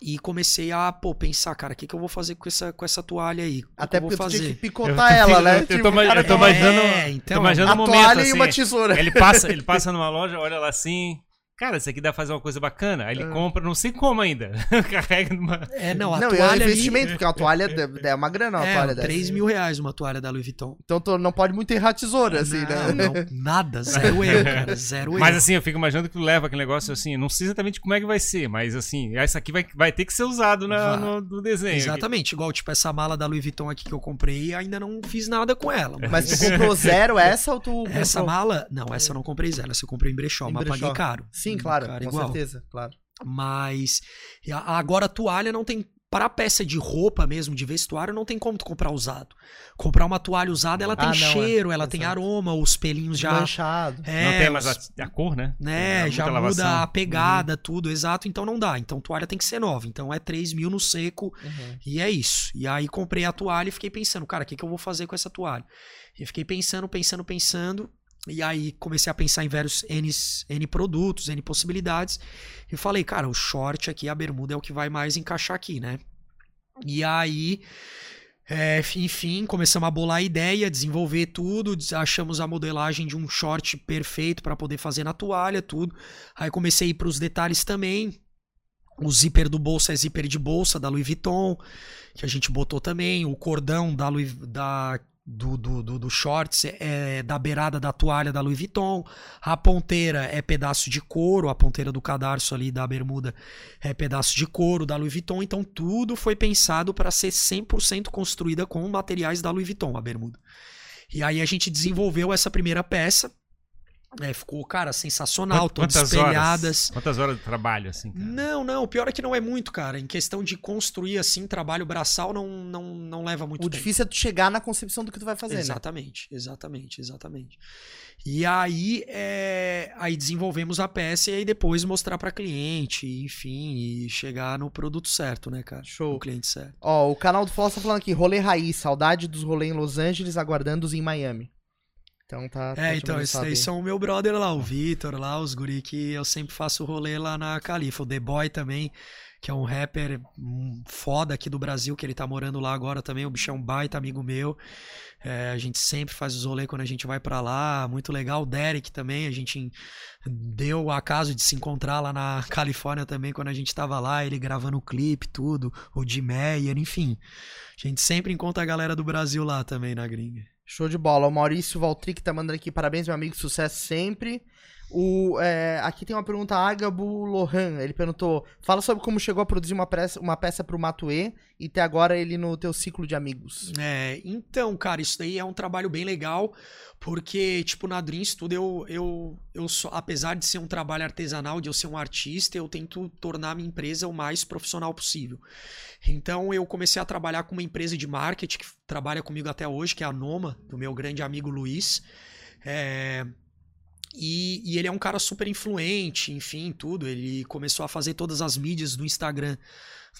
e comecei a, pô, pensar, cara, o que, que eu vou fazer com essa, com essa toalha aí? Até que eu porque vou tu tinha fazer? que picotar ela, né? Eu tô, ima- cara, eu tô imaginando, É, tô então, imaginando a um momento toalha assim. e uma tesoura. Ele passa, ele passa numa loja, olha lá assim. Cara, isso aqui dá pra fazer uma coisa bacana. Aí ele compra, não sei como ainda. Carrega numa. É, não, a não, e é um toalha ali... investimento, porque uma toalha é é uma grana, uma É, toalha dessa. 3 mil reais uma toalha da Louis Vuitton. Então tu não pode muito errar a tesoura, assim, não, né? não, nada, zero erro, cara, zero erro. Mas assim, eu fico imaginando que tu leva aquele negócio assim, não sei exatamente como é que vai ser, mas assim, essa aqui vai, vai ter que ser usado na- no, no desenho. aqui. Exatamente, igual tipo essa mala da Louis Vuitton aqui que eu comprei, ainda não fiz nada com ela. Mas tu comprou zero essa ou tu essa comprou... mala, não, essa eu não comprei zero, essa eu comprei em brechó, Em mas brechó. paguei caro. Sim, claro, Caro com igual. certeza, claro. Mas e agora a toalha não tem para peça de roupa mesmo, de vestuário, não tem como tu comprar usado. Comprar uma toalha usada, ela tem Ah, não, é. cheiro, ela tem Exato. aroma, os pelinhos já Manchado. é, não tem mais a, a cor, né? né, Tem já muda lavação. a pegada, tudo, exato, então não dá. Então toalha tem que ser nova. Então é 3 mil no seco Uhum. e é isso. E aí comprei a toalha e fiquei pensando, cara, o que, que eu vou fazer com essa toalha? E fiquei pensando, pensando, pensando. E aí comecei a pensar em vários N, N produtos, N possibilidades. E falei, cara, o short aqui, a bermuda é o que vai mais encaixar aqui, né? E aí, é, enfim, começamos a bolar a ideia, desenvolver tudo, achamos a modelagem de um short perfeito para poder fazer na toalha, tudo. Aí comecei a ir para os detalhes também. O zíper do bolso é zíper de bolsa da Louis Vuitton, que a gente botou também. O cordão da, Louis, da do, do, do, do, shorts é da beirada da toalha da Louis Vuitton. A ponteira é pedaço de couro, a ponteira do cadarço ali da bermuda é pedaço de couro da Louis Vuitton. Então tudo foi pensado para ser 100% construída com materiais da Louis Vuitton, a bermuda. E aí a gente desenvolveu essa primeira peça é, ficou, cara, sensacional, todas espelhadas. Horas, quantas horas de trabalho, assim, cara? Não, não, o pior é que não é muito, cara. Em questão de construir, assim, trabalho braçal não, não, não leva muito o tempo. O difícil é tu chegar na concepção do que tu vai fazer, exatamente, né? Exatamente, exatamente, E aí, é... aí desenvolvemos a peça e aí depois mostrar para cliente, enfim, e chegar no produto certo, né, cara? Show. O cliente certo. Ó, o canal do Floss tá falando aqui, rolê raiz, saudade dos rolês em Los Angeles, aguardando-os em Miami. Então tá. tá é, então, esses aí são o meu brother lá, o Vitor lá, os guri que eu sempre faço rolê lá na Califa. O The Boy também, que é um rapper foda aqui do Brasil, que ele tá morando lá agora também. O bichão é baita amigo meu. É, a gente sempre faz os rolês quando a gente vai para lá. Muito legal. O Derek também, a gente deu o acaso de se encontrar lá na Califórnia também quando a gente tava lá. Ele gravando o clipe, tudo. O de Meyer, enfim. A gente sempre encontra a galera do Brasil lá também na gringa. Show de bola. O Maurício Valtric tá mandando aqui parabéns, meu amigo, sucesso sempre. O, é, aqui tem uma pergunta, Ágabo Lohan. Ele perguntou: fala sobre como chegou a produzir uma peça, uma peça pro Matue e ter agora ele no teu ciclo de amigos. É, então, cara, isso daí é um trabalho bem legal, porque, tipo, na Dream Studio, eu, eu, eu só, apesar de ser um trabalho artesanal, de eu ser um artista, eu tento tornar a minha empresa o mais profissional possível. Então, eu comecei a trabalhar com uma empresa de marketing que trabalha comigo até hoje, que é a Noma, do meu grande amigo Luiz. É, e, e, ele é um cara super influente, enfim, tudo. Ele começou a fazer todas as mídias do Instagram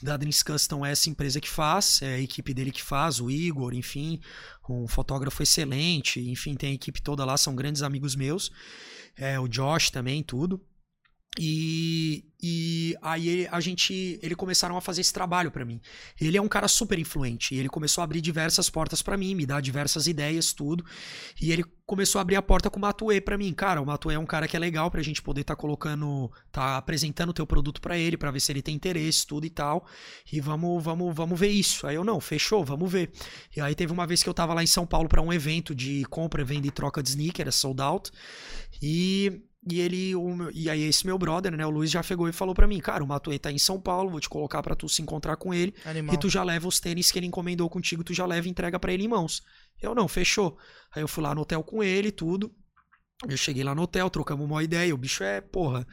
da Dreams Custom, é essa empresa que faz, é a equipe dele que faz, o Igor, enfim, um fotógrafo excelente, enfim, tem a equipe toda lá, são grandes amigos meus. É, o Josh também, tudo. E, e aí ele, a gente, ele começaram a fazer esse trabalho para mim. Ele é um cara super influente. E ele começou a abrir diversas portas para mim, me dar diversas ideias, tudo. E ele começou a abrir a porta com o Matue para mim. Cara, o Matue é um cara que é legal pra gente poder estar tá colocando, tá apresentando o teu produto para ele, para ver se ele tem interesse, tudo e tal. E vamos, vamos, vamos ver isso. Aí eu não, fechou, vamos ver. E aí teve uma vez que eu tava lá em São Paulo para um evento de compra, venda e troca de sneaker, era sold out. E e ele, o, e aí esse meu brother, né, o Luiz já pegou e falou para mim, cara, o Matuei tá em São Paulo, vou te colocar para tu se encontrar com ele Animal. e tu já leva os tênis que ele encomendou contigo, tu já leva e entrega para ele em mãos. Eu não, fechou. Aí eu fui lá no hotel com ele, tudo. Eu cheguei lá no hotel, trocamos uma ideia, o bicho é, porra,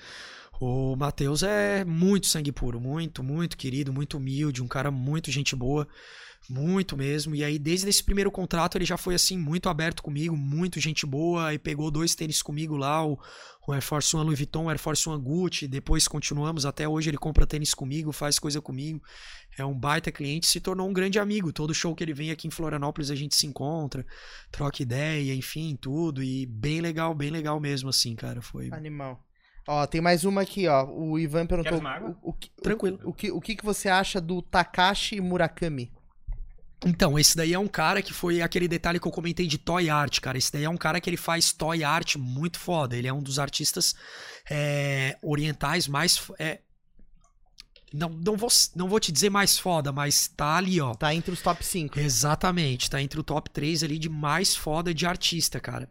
o Matheus é muito sangue puro, muito, muito querido, muito humilde, um cara muito gente boa. Muito mesmo. E aí, desde esse primeiro contrato, ele já foi assim, muito aberto comigo, muito gente boa. E pegou dois tênis comigo lá, o, o Air Force One Louis Vuitton, o Air Force One Gucci. Depois continuamos, até hoje ele compra tênis comigo, faz coisa comigo. É um baita cliente, se tornou um grande amigo. Todo show que ele vem aqui em Florianópolis a gente se encontra, troca ideia, enfim, tudo. E bem legal, bem legal mesmo, assim, cara. Foi. Animal. Ó, tem mais uma aqui, ó. O Ivan perguntou. O, o, o, Tranquilo. O, o, que, o que você acha do Takashi Murakami? Então, esse daí é um cara que foi aquele detalhe que eu comentei de toy art, cara. Esse daí é um cara que ele faz toy art muito foda. Ele é um dos artistas é, orientais mais. É, não, não, vou, não vou te dizer mais foda, mas tá ali, ó. Tá entre os top 5. Exatamente, tá entre o top 3 ali de mais foda de artista, cara.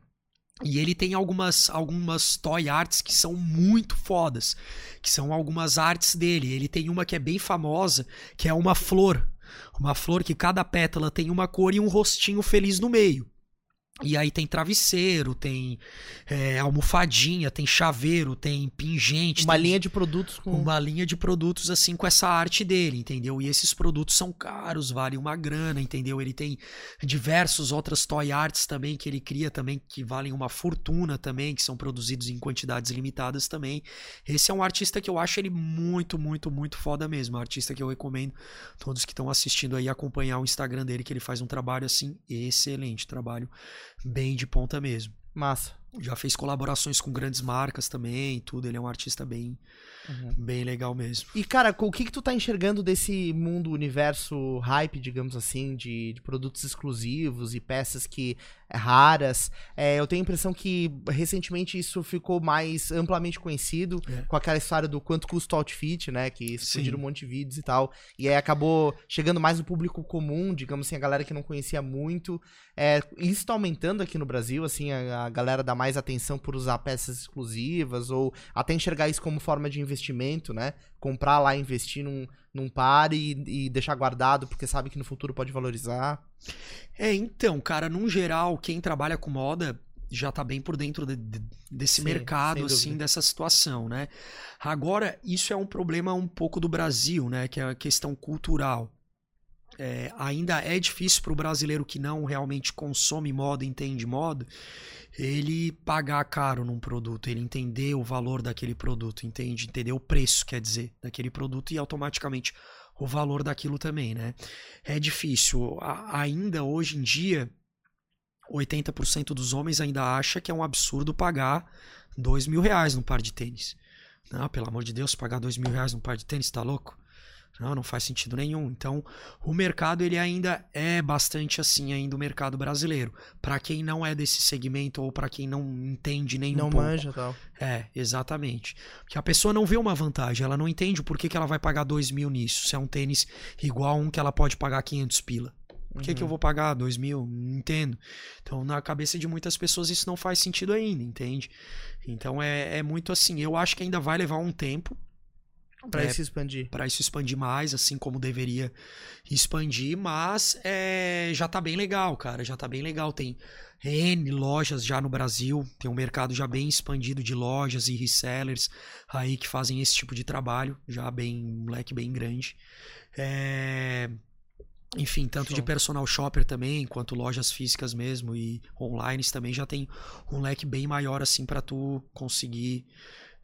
E ele tem algumas, algumas toy arts que são muito fodas, que são algumas artes dele. Ele tem uma que é bem famosa, que é uma flor uma flor que cada pétala tem uma cor e um rostinho feliz no meio. E aí tem travesseiro, tem é, almofadinha, tem chaveiro, tem pingente. Uma tem linha de produtos com... Uma linha de produtos assim com essa arte dele, entendeu? E esses produtos são caros, valem uma grana, entendeu? Ele tem diversos outras toy arts também que ele cria também que valem uma fortuna também, que são produzidos em quantidades limitadas também. Esse é um artista que eu acho ele muito, muito, muito foda mesmo. Um artista que eu recomendo todos que estão assistindo aí acompanhar o Instagram dele, que ele faz um trabalho assim excelente, trabalho bem de ponta mesmo. Massa. Já fez colaborações com grandes marcas também, tudo. Ele é um artista bem, Uhum. bem legal mesmo. E, cara, o que que tu tá enxergando desse mundo, universo hype, digamos assim, de, de produtos exclusivos e peças que raras? É, eu tenho a impressão que recentemente isso ficou mais amplamente conhecido É. com aquela história do quanto custa o outfit, né? Que explodiram um monte de vídeos e tal. E aí acabou chegando mais no público comum, digamos assim, a galera que não conhecia muito. É, isso tá aumentando aqui no Brasil, assim, a, a galera dá mais atenção por usar peças exclusivas ou até enxergar isso como forma de investimento, né? Comprar lá, investir num, num par e, e deixar guardado porque sabe que no futuro pode valorizar. É, então, cara, num geral, quem trabalha com moda já tá bem por dentro de- de- desse Sim, mercado, assim, dessa situação, né? Agora, isso é um problema um pouco do Brasil, né? Que é a questão cultural. É, ainda é difícil para o brasileiro que não realmente consome moda, entende moda, ele pagar caro num produto, ele entender o valor daquele produto, entende? Entender o preço, quer dizer, daquele produto e automaticamente o valor daquilo também, né? É difícil. A- ainda hoje em dia, 80% dos homens ainda acha que é um absurdo pagar dois mil reais num par de tênis. Não, pelo amor de Deus, pagar dois mil reais num par de tênis, tá louco? Não, não faz sentido nenhum. Então, o mercado ele ainda é bastante assim, ainda o mercado brasileiro. Para quem não é desse segmento ou para quem não entende nem um não pouco. manja tal. É, exatamente. Porque a pessoa não vê uma vantagem, ela não entende o porquê que ela vai pagar dois mil nisso. Se é um tênis igual a um que ela pode pagar 500 pila. Por que, que eu Uhum. vou pagar dois mil? Não entendo. Então, na cabeça de muitas pessoas, isso não faz sentido ainda, entende? Então, é, é muito assim. Eu acho que ainda vai levar um tempo Pra É, isso expandir. para isso expandir mais, assim como deveria expandir, mas é, já tá bem legal, cara, já tá bem legal. Tem N lojas já no Brasil, tem um mercado já bem expandido de lojas e resellers aí que fazem esse tipo de trabalho, já bem, um leque bem grande. É, Enfim, tanto de Show. personal shopper também, quanto lojas físicas mesmo e online também já tem um leque bem maior assim para tu conseguir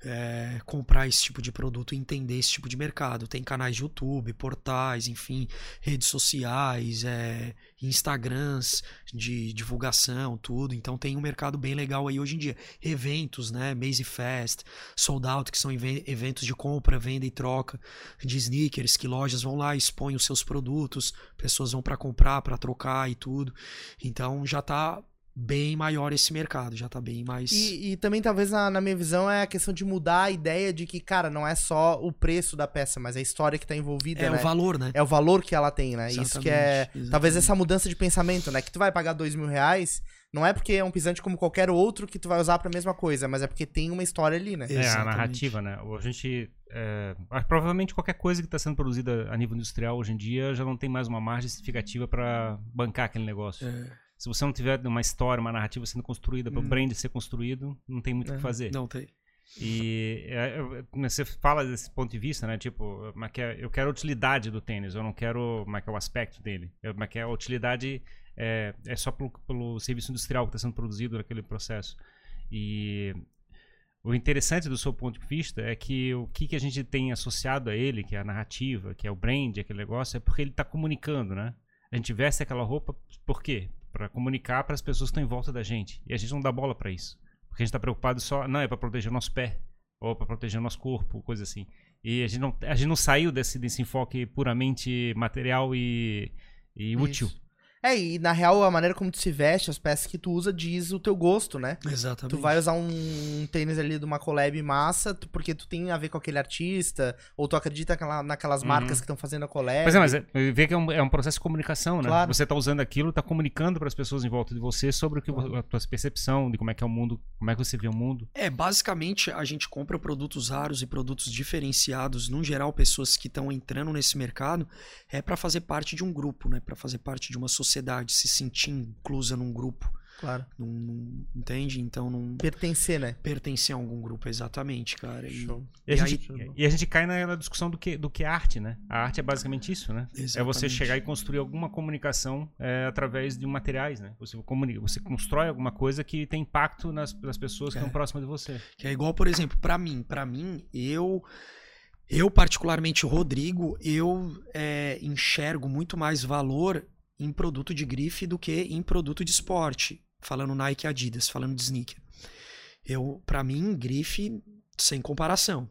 é, comprar esse tipo de produto e entender esse tipo de mercado. Tem canais de YouTube, portais, enfim, redes sociais, é, Instagrams de divulgação, tudo. Então tem um mercado bem legal aí hoje em dia. Eventos, né? Maze Fest, Sold Out, que são even- eventos de compra, venda e troca de sneakers, que lojas vão lá, expõem os seus produtos, pessoas vão para comprar, para trocar e tudo. Então já tá bem maior esse mercado, já tá bem mais. E, e também, talvez, na, na minha visão, é a questão de mudar a ideia de que, cara, não é só o preço da peça, mas a história que tá envolvida, é né? o valor, né? É o valor que ela tem, né? Isso que é. Exatamente, Talvez exatamente. essa mudança de pensamento, né? Que tu vai pagar dois mil reais, não é porque é um pisante como qualquer outro que tu vai usar pra mesma coisa, mas é porque tem uma história ali, né? É, a Exatamente. narrativa, né? A gente. é, provavelmente qualquer coisa que está sendo produzida a nível industrial hoje em dia já não tem mais uma margem significativa para bancar aquele negócio. É, Se você não tiver uma história, uma narrativa sendo construída, para o Hum. brand ser construído, não tem muito o É. que fazer. não tem. E é, eu- você fala desse ponto de vista, né? Tipo, é- eu quero a utilidade do tênis, eu não quero é o aspecto dele. Eu- Mas que a utilidade é, é só pelo, pelo serviço industrial que está sendo produzido naquele processo. E o interessante do seu ponto de vista é que o que, que a gente tem associado a ele, que é a narrativa, que é o brand, aquele negócio, é porque ele está comunicando, né? A gente veste aquela roupa por quê? Para comunicar para as pessoas que estão em volta da gente. E a gente não dá bola para isso. Porque a gente está preocupado só, não, é para proteger o nosso pé, ou para proteger o nosso corpo, coisa assim. E a gente não, a gente não saiu desse, desse enfoque puramente material e, e útil. Isso. É, e na real, a maneira como tu se veste, as peças que tu usa, diz o teu gosto, né? Exatamente. Tu vai usar um tênis ali de uma collab massa, tu- porque tu tem a ver com aquele artista, ou tu acredita naquela- naquelas Uhum. marcas que estão fazendo a collab. Pois é, mas é, vê que é um, é um processo de comunicação, né? Claro. Você tá usando aquilo, tá comunicando para as pessoas em volta de você sobre o que a tua percepção de como é que é o mundo, como é que você vê o mundo. É, basicamente a gente compra produtos raros e produtos diferenciados, no geral, pessoas que estão entrando nesse mercado, é para fazer parte de um grupo, né? Para fazer parte de uma sociedade, se sentir inclusa num grupo, Claro. num- num- entende? Então não Pertencer, né? pertencer a algum grupo, exatamente, cara. E. E, a E gente, aí- e a gente cai na, na discussão do que, do que é arte, né? A arte é basicamente isso, né? É você Exatamente. chegar e construir alguma comunicação é, através de materiais, né? Você, comunica, você constrói alguma coisa que tem impacto nas, nas pessoas que É. estão próximas de você. Que é igual, por exemplo, pra mim, para mim, eu eu particularmente o Rodrigo, eu é, enxergo muito mais valor em produto de grife do que em produto de esporte, falando Nike e Adidas, falando de sneaker. Eu, para mim, grife sem comparação.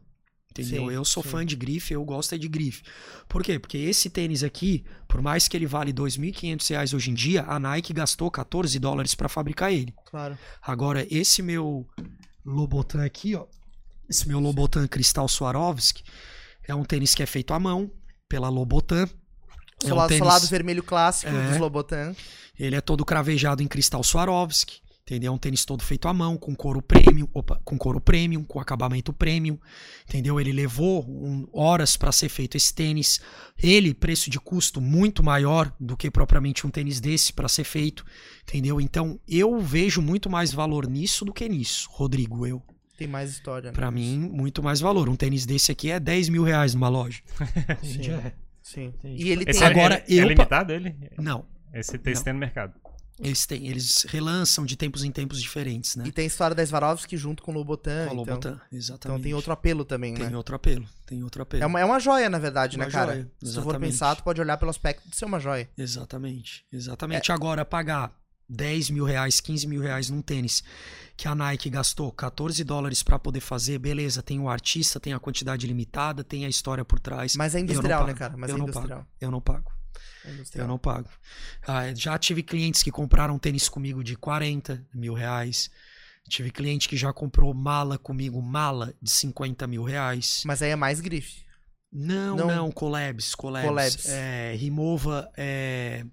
Entendeu? Sim, eu sou sim. fã de grife, eu gosto é de grife. Por quê? Porque esse tênis aqui, por mais que ele vale 2.500 reais hoje em dia, a Nike gastou 14 dólares para fabricar ele. Claro. Agora, esse meu Lobotan aqui, ó. Esse meu Lobotan Cristal Swarovski é um tênis que é feito à mão pela Lobotan. É um Solado, tênis- solado vermelho clássico É. dos Lobotan. Ele é todo cravejado em cristal Swarovski. Entendeu? É um tênis todo feito à mão, com couro premium, opa, com couro premium, com acabamento premium. Entendeu? Ele levou um- horas para ser feito esse tênis. Ele, preço de custo muito maior do que propriamente um tênis desse para ser feito. Entendeu? Então, eu vejo muito mais valor nisso do que nisso, Rodrigo. Eu. Tem mais história. né? Pra mim, muito mais valor. Um tênis desse aqui é 10 mil reais numa loja. Sim. Entende? Sim. Entendi. E ele Esse tem. é- Agora, é, é eu- limitado ele? Não, Esse Não. tem no mercado. eles têm, eles relançam de tempos em tempos diferentes, né? E tem a história da Swarovski junto com o Lobotan. Com então, Lobotan, exatamente. então tem outro apelo também, Tem né? outro apelo, tem outro apelo. É uma, é uma joia, na verdade, Uma né, cara? joia, Se tu for exatamente. pensar, tu pode olhar pelo aspecto de ser uma joia. Exatamente, exatamente. É. Agora, pagar 10 mil reais, 15 mil reais num tênis que a Nike gastou 14 dólares pra poder fazer, beleza, tem o artista, tem a quantidade limitada, tem a história por trás. Mas é industrial, né, cara? Mas eu é não industrial. pago, eu não pago. É. Eu não pago. Ah, já tive clientes que compraram tênis comigo de 40 mil reais. Tive cliente que já comprou mala comigo, mala de 50 mil reais. Mas aí é mais grife. Não, Não. não, collabs, collabs. Collabs. É, Remova, é,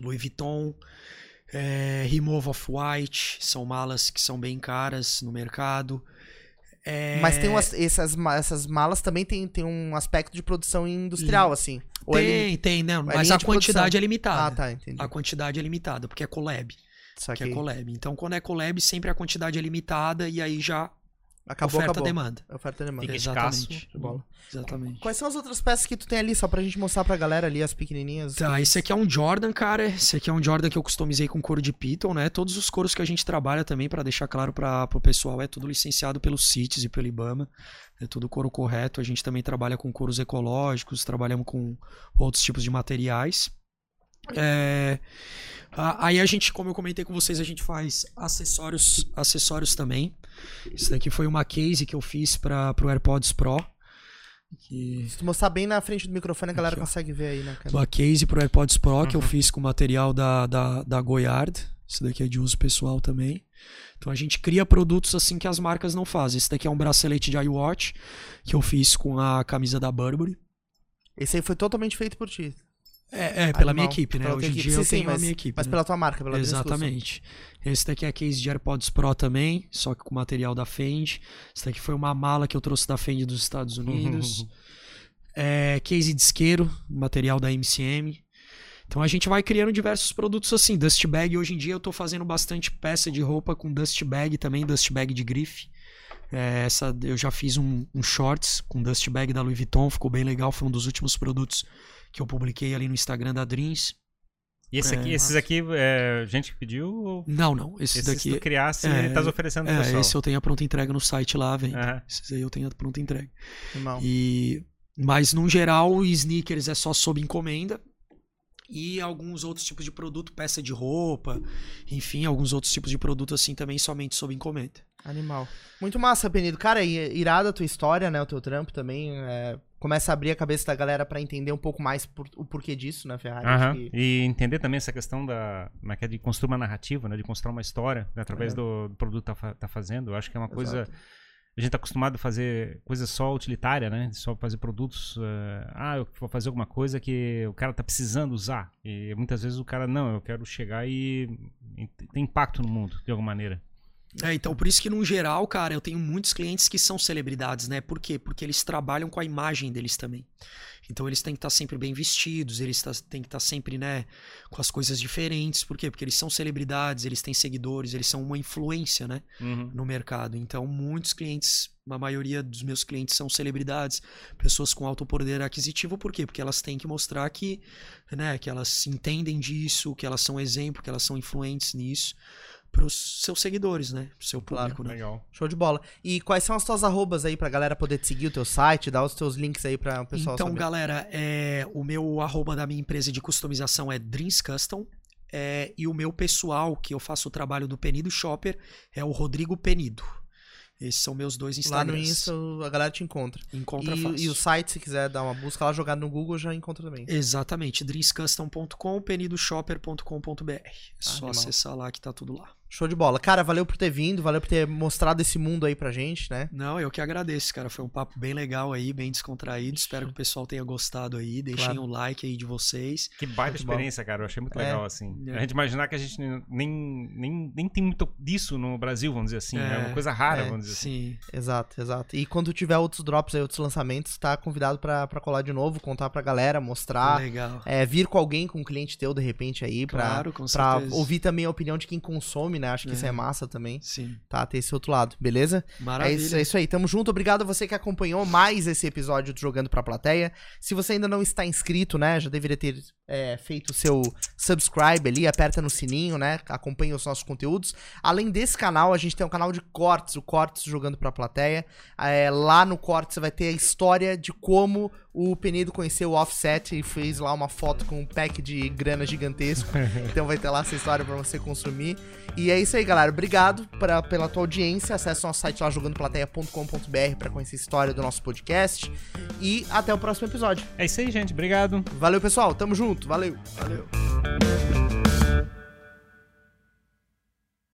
Louis Vuitton, é, Remove Off-White, são malas que são bem caras no mercado. É, Mas tem umas, essas, essas malas também tem, tem um aspecto de produção industrial, assim. Ou é Tem, limi- tem, não, é mas a de quantidade produção. é limitada. Ah, tá, entendi. A quantidade é limitada, porque é collab. Só Que que é collab. Então, quando é collab, sempre a quantidade é limitada e aí já acabou, oferta acabou. demanda. Oferta e demanda. Fica Exatamente. escasso. De bola. Exatamente. Quais são as outras peças que tu tem ali, só pra gente mostrar pra galera ali, as pequenininhas? Tá, esse aqui é um Jordan, cara. Esse aqui é um Jordan que eu customizei com couro de Python, né? Todos os couros que a gente trabalha também, pra deixar claro para pro pessoal, é tudo licenciado pelo CITES e pelo IBAMA. É tudo couro correto. A gente também trabalha com couros ecológicos, trabalhamos com outros tipos de materiais. É, Aí a gente, como eu comentei com vocês, a gente faz acessórios, acessórios também. Isso daqui foi uma case que eu fiz para pro AirPods Pro. Que Se tu mostrar bem na frente do microfone, a galera Aqui, consegue ver aí, né, cara? uma case pro AirPods Pro que eu Uhum. fiz com material da, da, da Goyard. Isso daqui é de uso pessoal também. Então a gente cria produtos assim que as marcas não fazem. Esse daqui é um bracelete de iWatch que eu fiz com a camisa da Burberry. Esse aí foi totalmente feito por ti. É, é pela minha equipe, né? Pela Hoje em dia eu Sim, sim, tenho a mas- minha equipe. Mas né? pela tua marca, pela. Exatamente. Esse daqui é a case de AirPods Pro também, só que com material da Fendi. Esse daqui foi uma mala que eu trouxe da Fendi dos Estados Unidos. é, case de isqueiro, material da MCM. Então a gente vai criando diversos produtos assim. Dust bag, hoje em dia eu tô fazendo bastante peça de roupa com dust bag também, dust bag de grife. É, essa eu já fiz um, um shorts com dust bag da Louis Vuitton, ficou bem legal, foi um dos últimos produtos que eu publiquei ali no Instagram da Dreams. E esse aqui, É, esses aqui, é, gente que pediu? Ou Não, não, esse esses daqui tu criasse é, estás oferecendo pro é, pessoal? esse eu tenho a pronta entrega no site lá, vem. Aham. Esses aí eu tenho a pronta entrega. Animal. E, mas, no geral, o sneakers é só sob encomenda. E alguns outros tipos de produto, peça de roupa, enfim, alguns outros tipos de produto assim também somente sob encomenda. Animal. Muito massa, Penido. Cara, i- irada a tua história, né? O teu trampo também. é, começa a abrir a cabeça da galera pra entender um pouco mais por- o porquê disso, né, Ferrari? Acho que- E entender também essa questão da. É que é de construir uma narrativa, né? De construir uma história né, através É. do, do produto que tá, tá fazendo. Eu acho que é uma coisa. Exato. A gente tá acostumado a fazer coisa só utilitária, né? Só fazer produtos. eh, ah, eu vou fazer alguma coisa que o cara tá precisando usar. E muitas vezes o cara, não, eu quero chegar e, e ter impacto no mundo, de alguma maneira. É, então por isso que no geral, cara, eu tenho muitos clientes que são celebridades, né? Por quê? Porque eles trabalham com a imagem deles também. Então eles têm que estar sempre bem vestidos, eles tá- têm que estar sempre, né, com as coisas diferentes. Por quê? Porque eles são celebridades, eles têm seguidores, eles são uma influência, né, Uhum. no mercado. Então muitos clientes, a maioria dos meus clientes são celebridades, pessoas com alto poder aquisitivo. Por quê? Porque elas têm que mostrar que, né, que elas entendem disso, que elas são exemplo, que elas são influentes nisso para os seus seguidores, né, pro seu Claro. público, né. Legal. Show de bola. E quais são as tuas arrobas aí pra galera poder te seguir o teu site, dar os teus links aí pra o pessoal Então, saber? galera, é, o meu arroba da minha empresa de customização é Dreams Custom. É, e o meu pessoal, que eu faço o trabalho do Penido Shopper, é o Rodrigo Penido. Esses são meus dois Instagrams. Lá no Insta a galera te encontra. Encontra e, fácil. e o site, se quiser dar uma busca lá, jogar no Google, já encontra também. Exatamente. dreamscustom.com, penidoshopper.com.br. É só animal. acessar lá que tá tudo lá. Show de bola. Cara, valeu por ter vindo, valeu por ter mostrado esse mundo aí pra gente, né? Não, eu que agradeço, cara. Foi um papo bem legal aí, bem descontraído. Espero que o pessoal tenha gostado aí. Deixem Claro. o like aí de vocês. Que baita Muito bom. experiência, cara. Eu achei muito É. legal, assim. É. A gente imaginar que a gente nem, nem, nem tem muito disso no Brasil, vamos dizer assim. É, É, uma coisa rara, é, vamos dizer assim. Sim. Exato, exato. E quando tiver outros drops aí, outros lançamentos, tá convidado pra, pra colar de novo, contar pra galera, mostrar. Legal. É, vir com alguém, com um cliente teu, de repente, aí, pra, Claro, com pra ouvir também a opinião de quem consome, né? Acho que É. isso é massa também, Sim. tá? Ter esse outro lado, beleza? É Maravilha. isso, é isso aí, tamo junto. Obrigado a você que acompanhou mais esse episódio do Jogando Pra Plateia. Se você ainda não está inscrito, né, já deveria ter é, feito o seu subscribe ali, aperta no sininho, né, acompanha os nossos conteúdos. Além desse canal, a gente tem um canal de cortes, o Cortes Jogando Pra Plateia. É, lá no Cortes você vai ter a história de como o Penido conheceu o Offset e fez lá uma foto com um pack de grana gigantesco. então vai ter lá essa história pra você consumir. E é isso aí, galera. Obrigado pra, pela tua audiência. Acesse nosso site lá jogandoplateia.com.br pra conhecer a história do nosso podcast. E até o próximo episódio. É isso aí, gente. Obrigado. Valeu, pessoal. Tamo junto. Valeu. Valeu.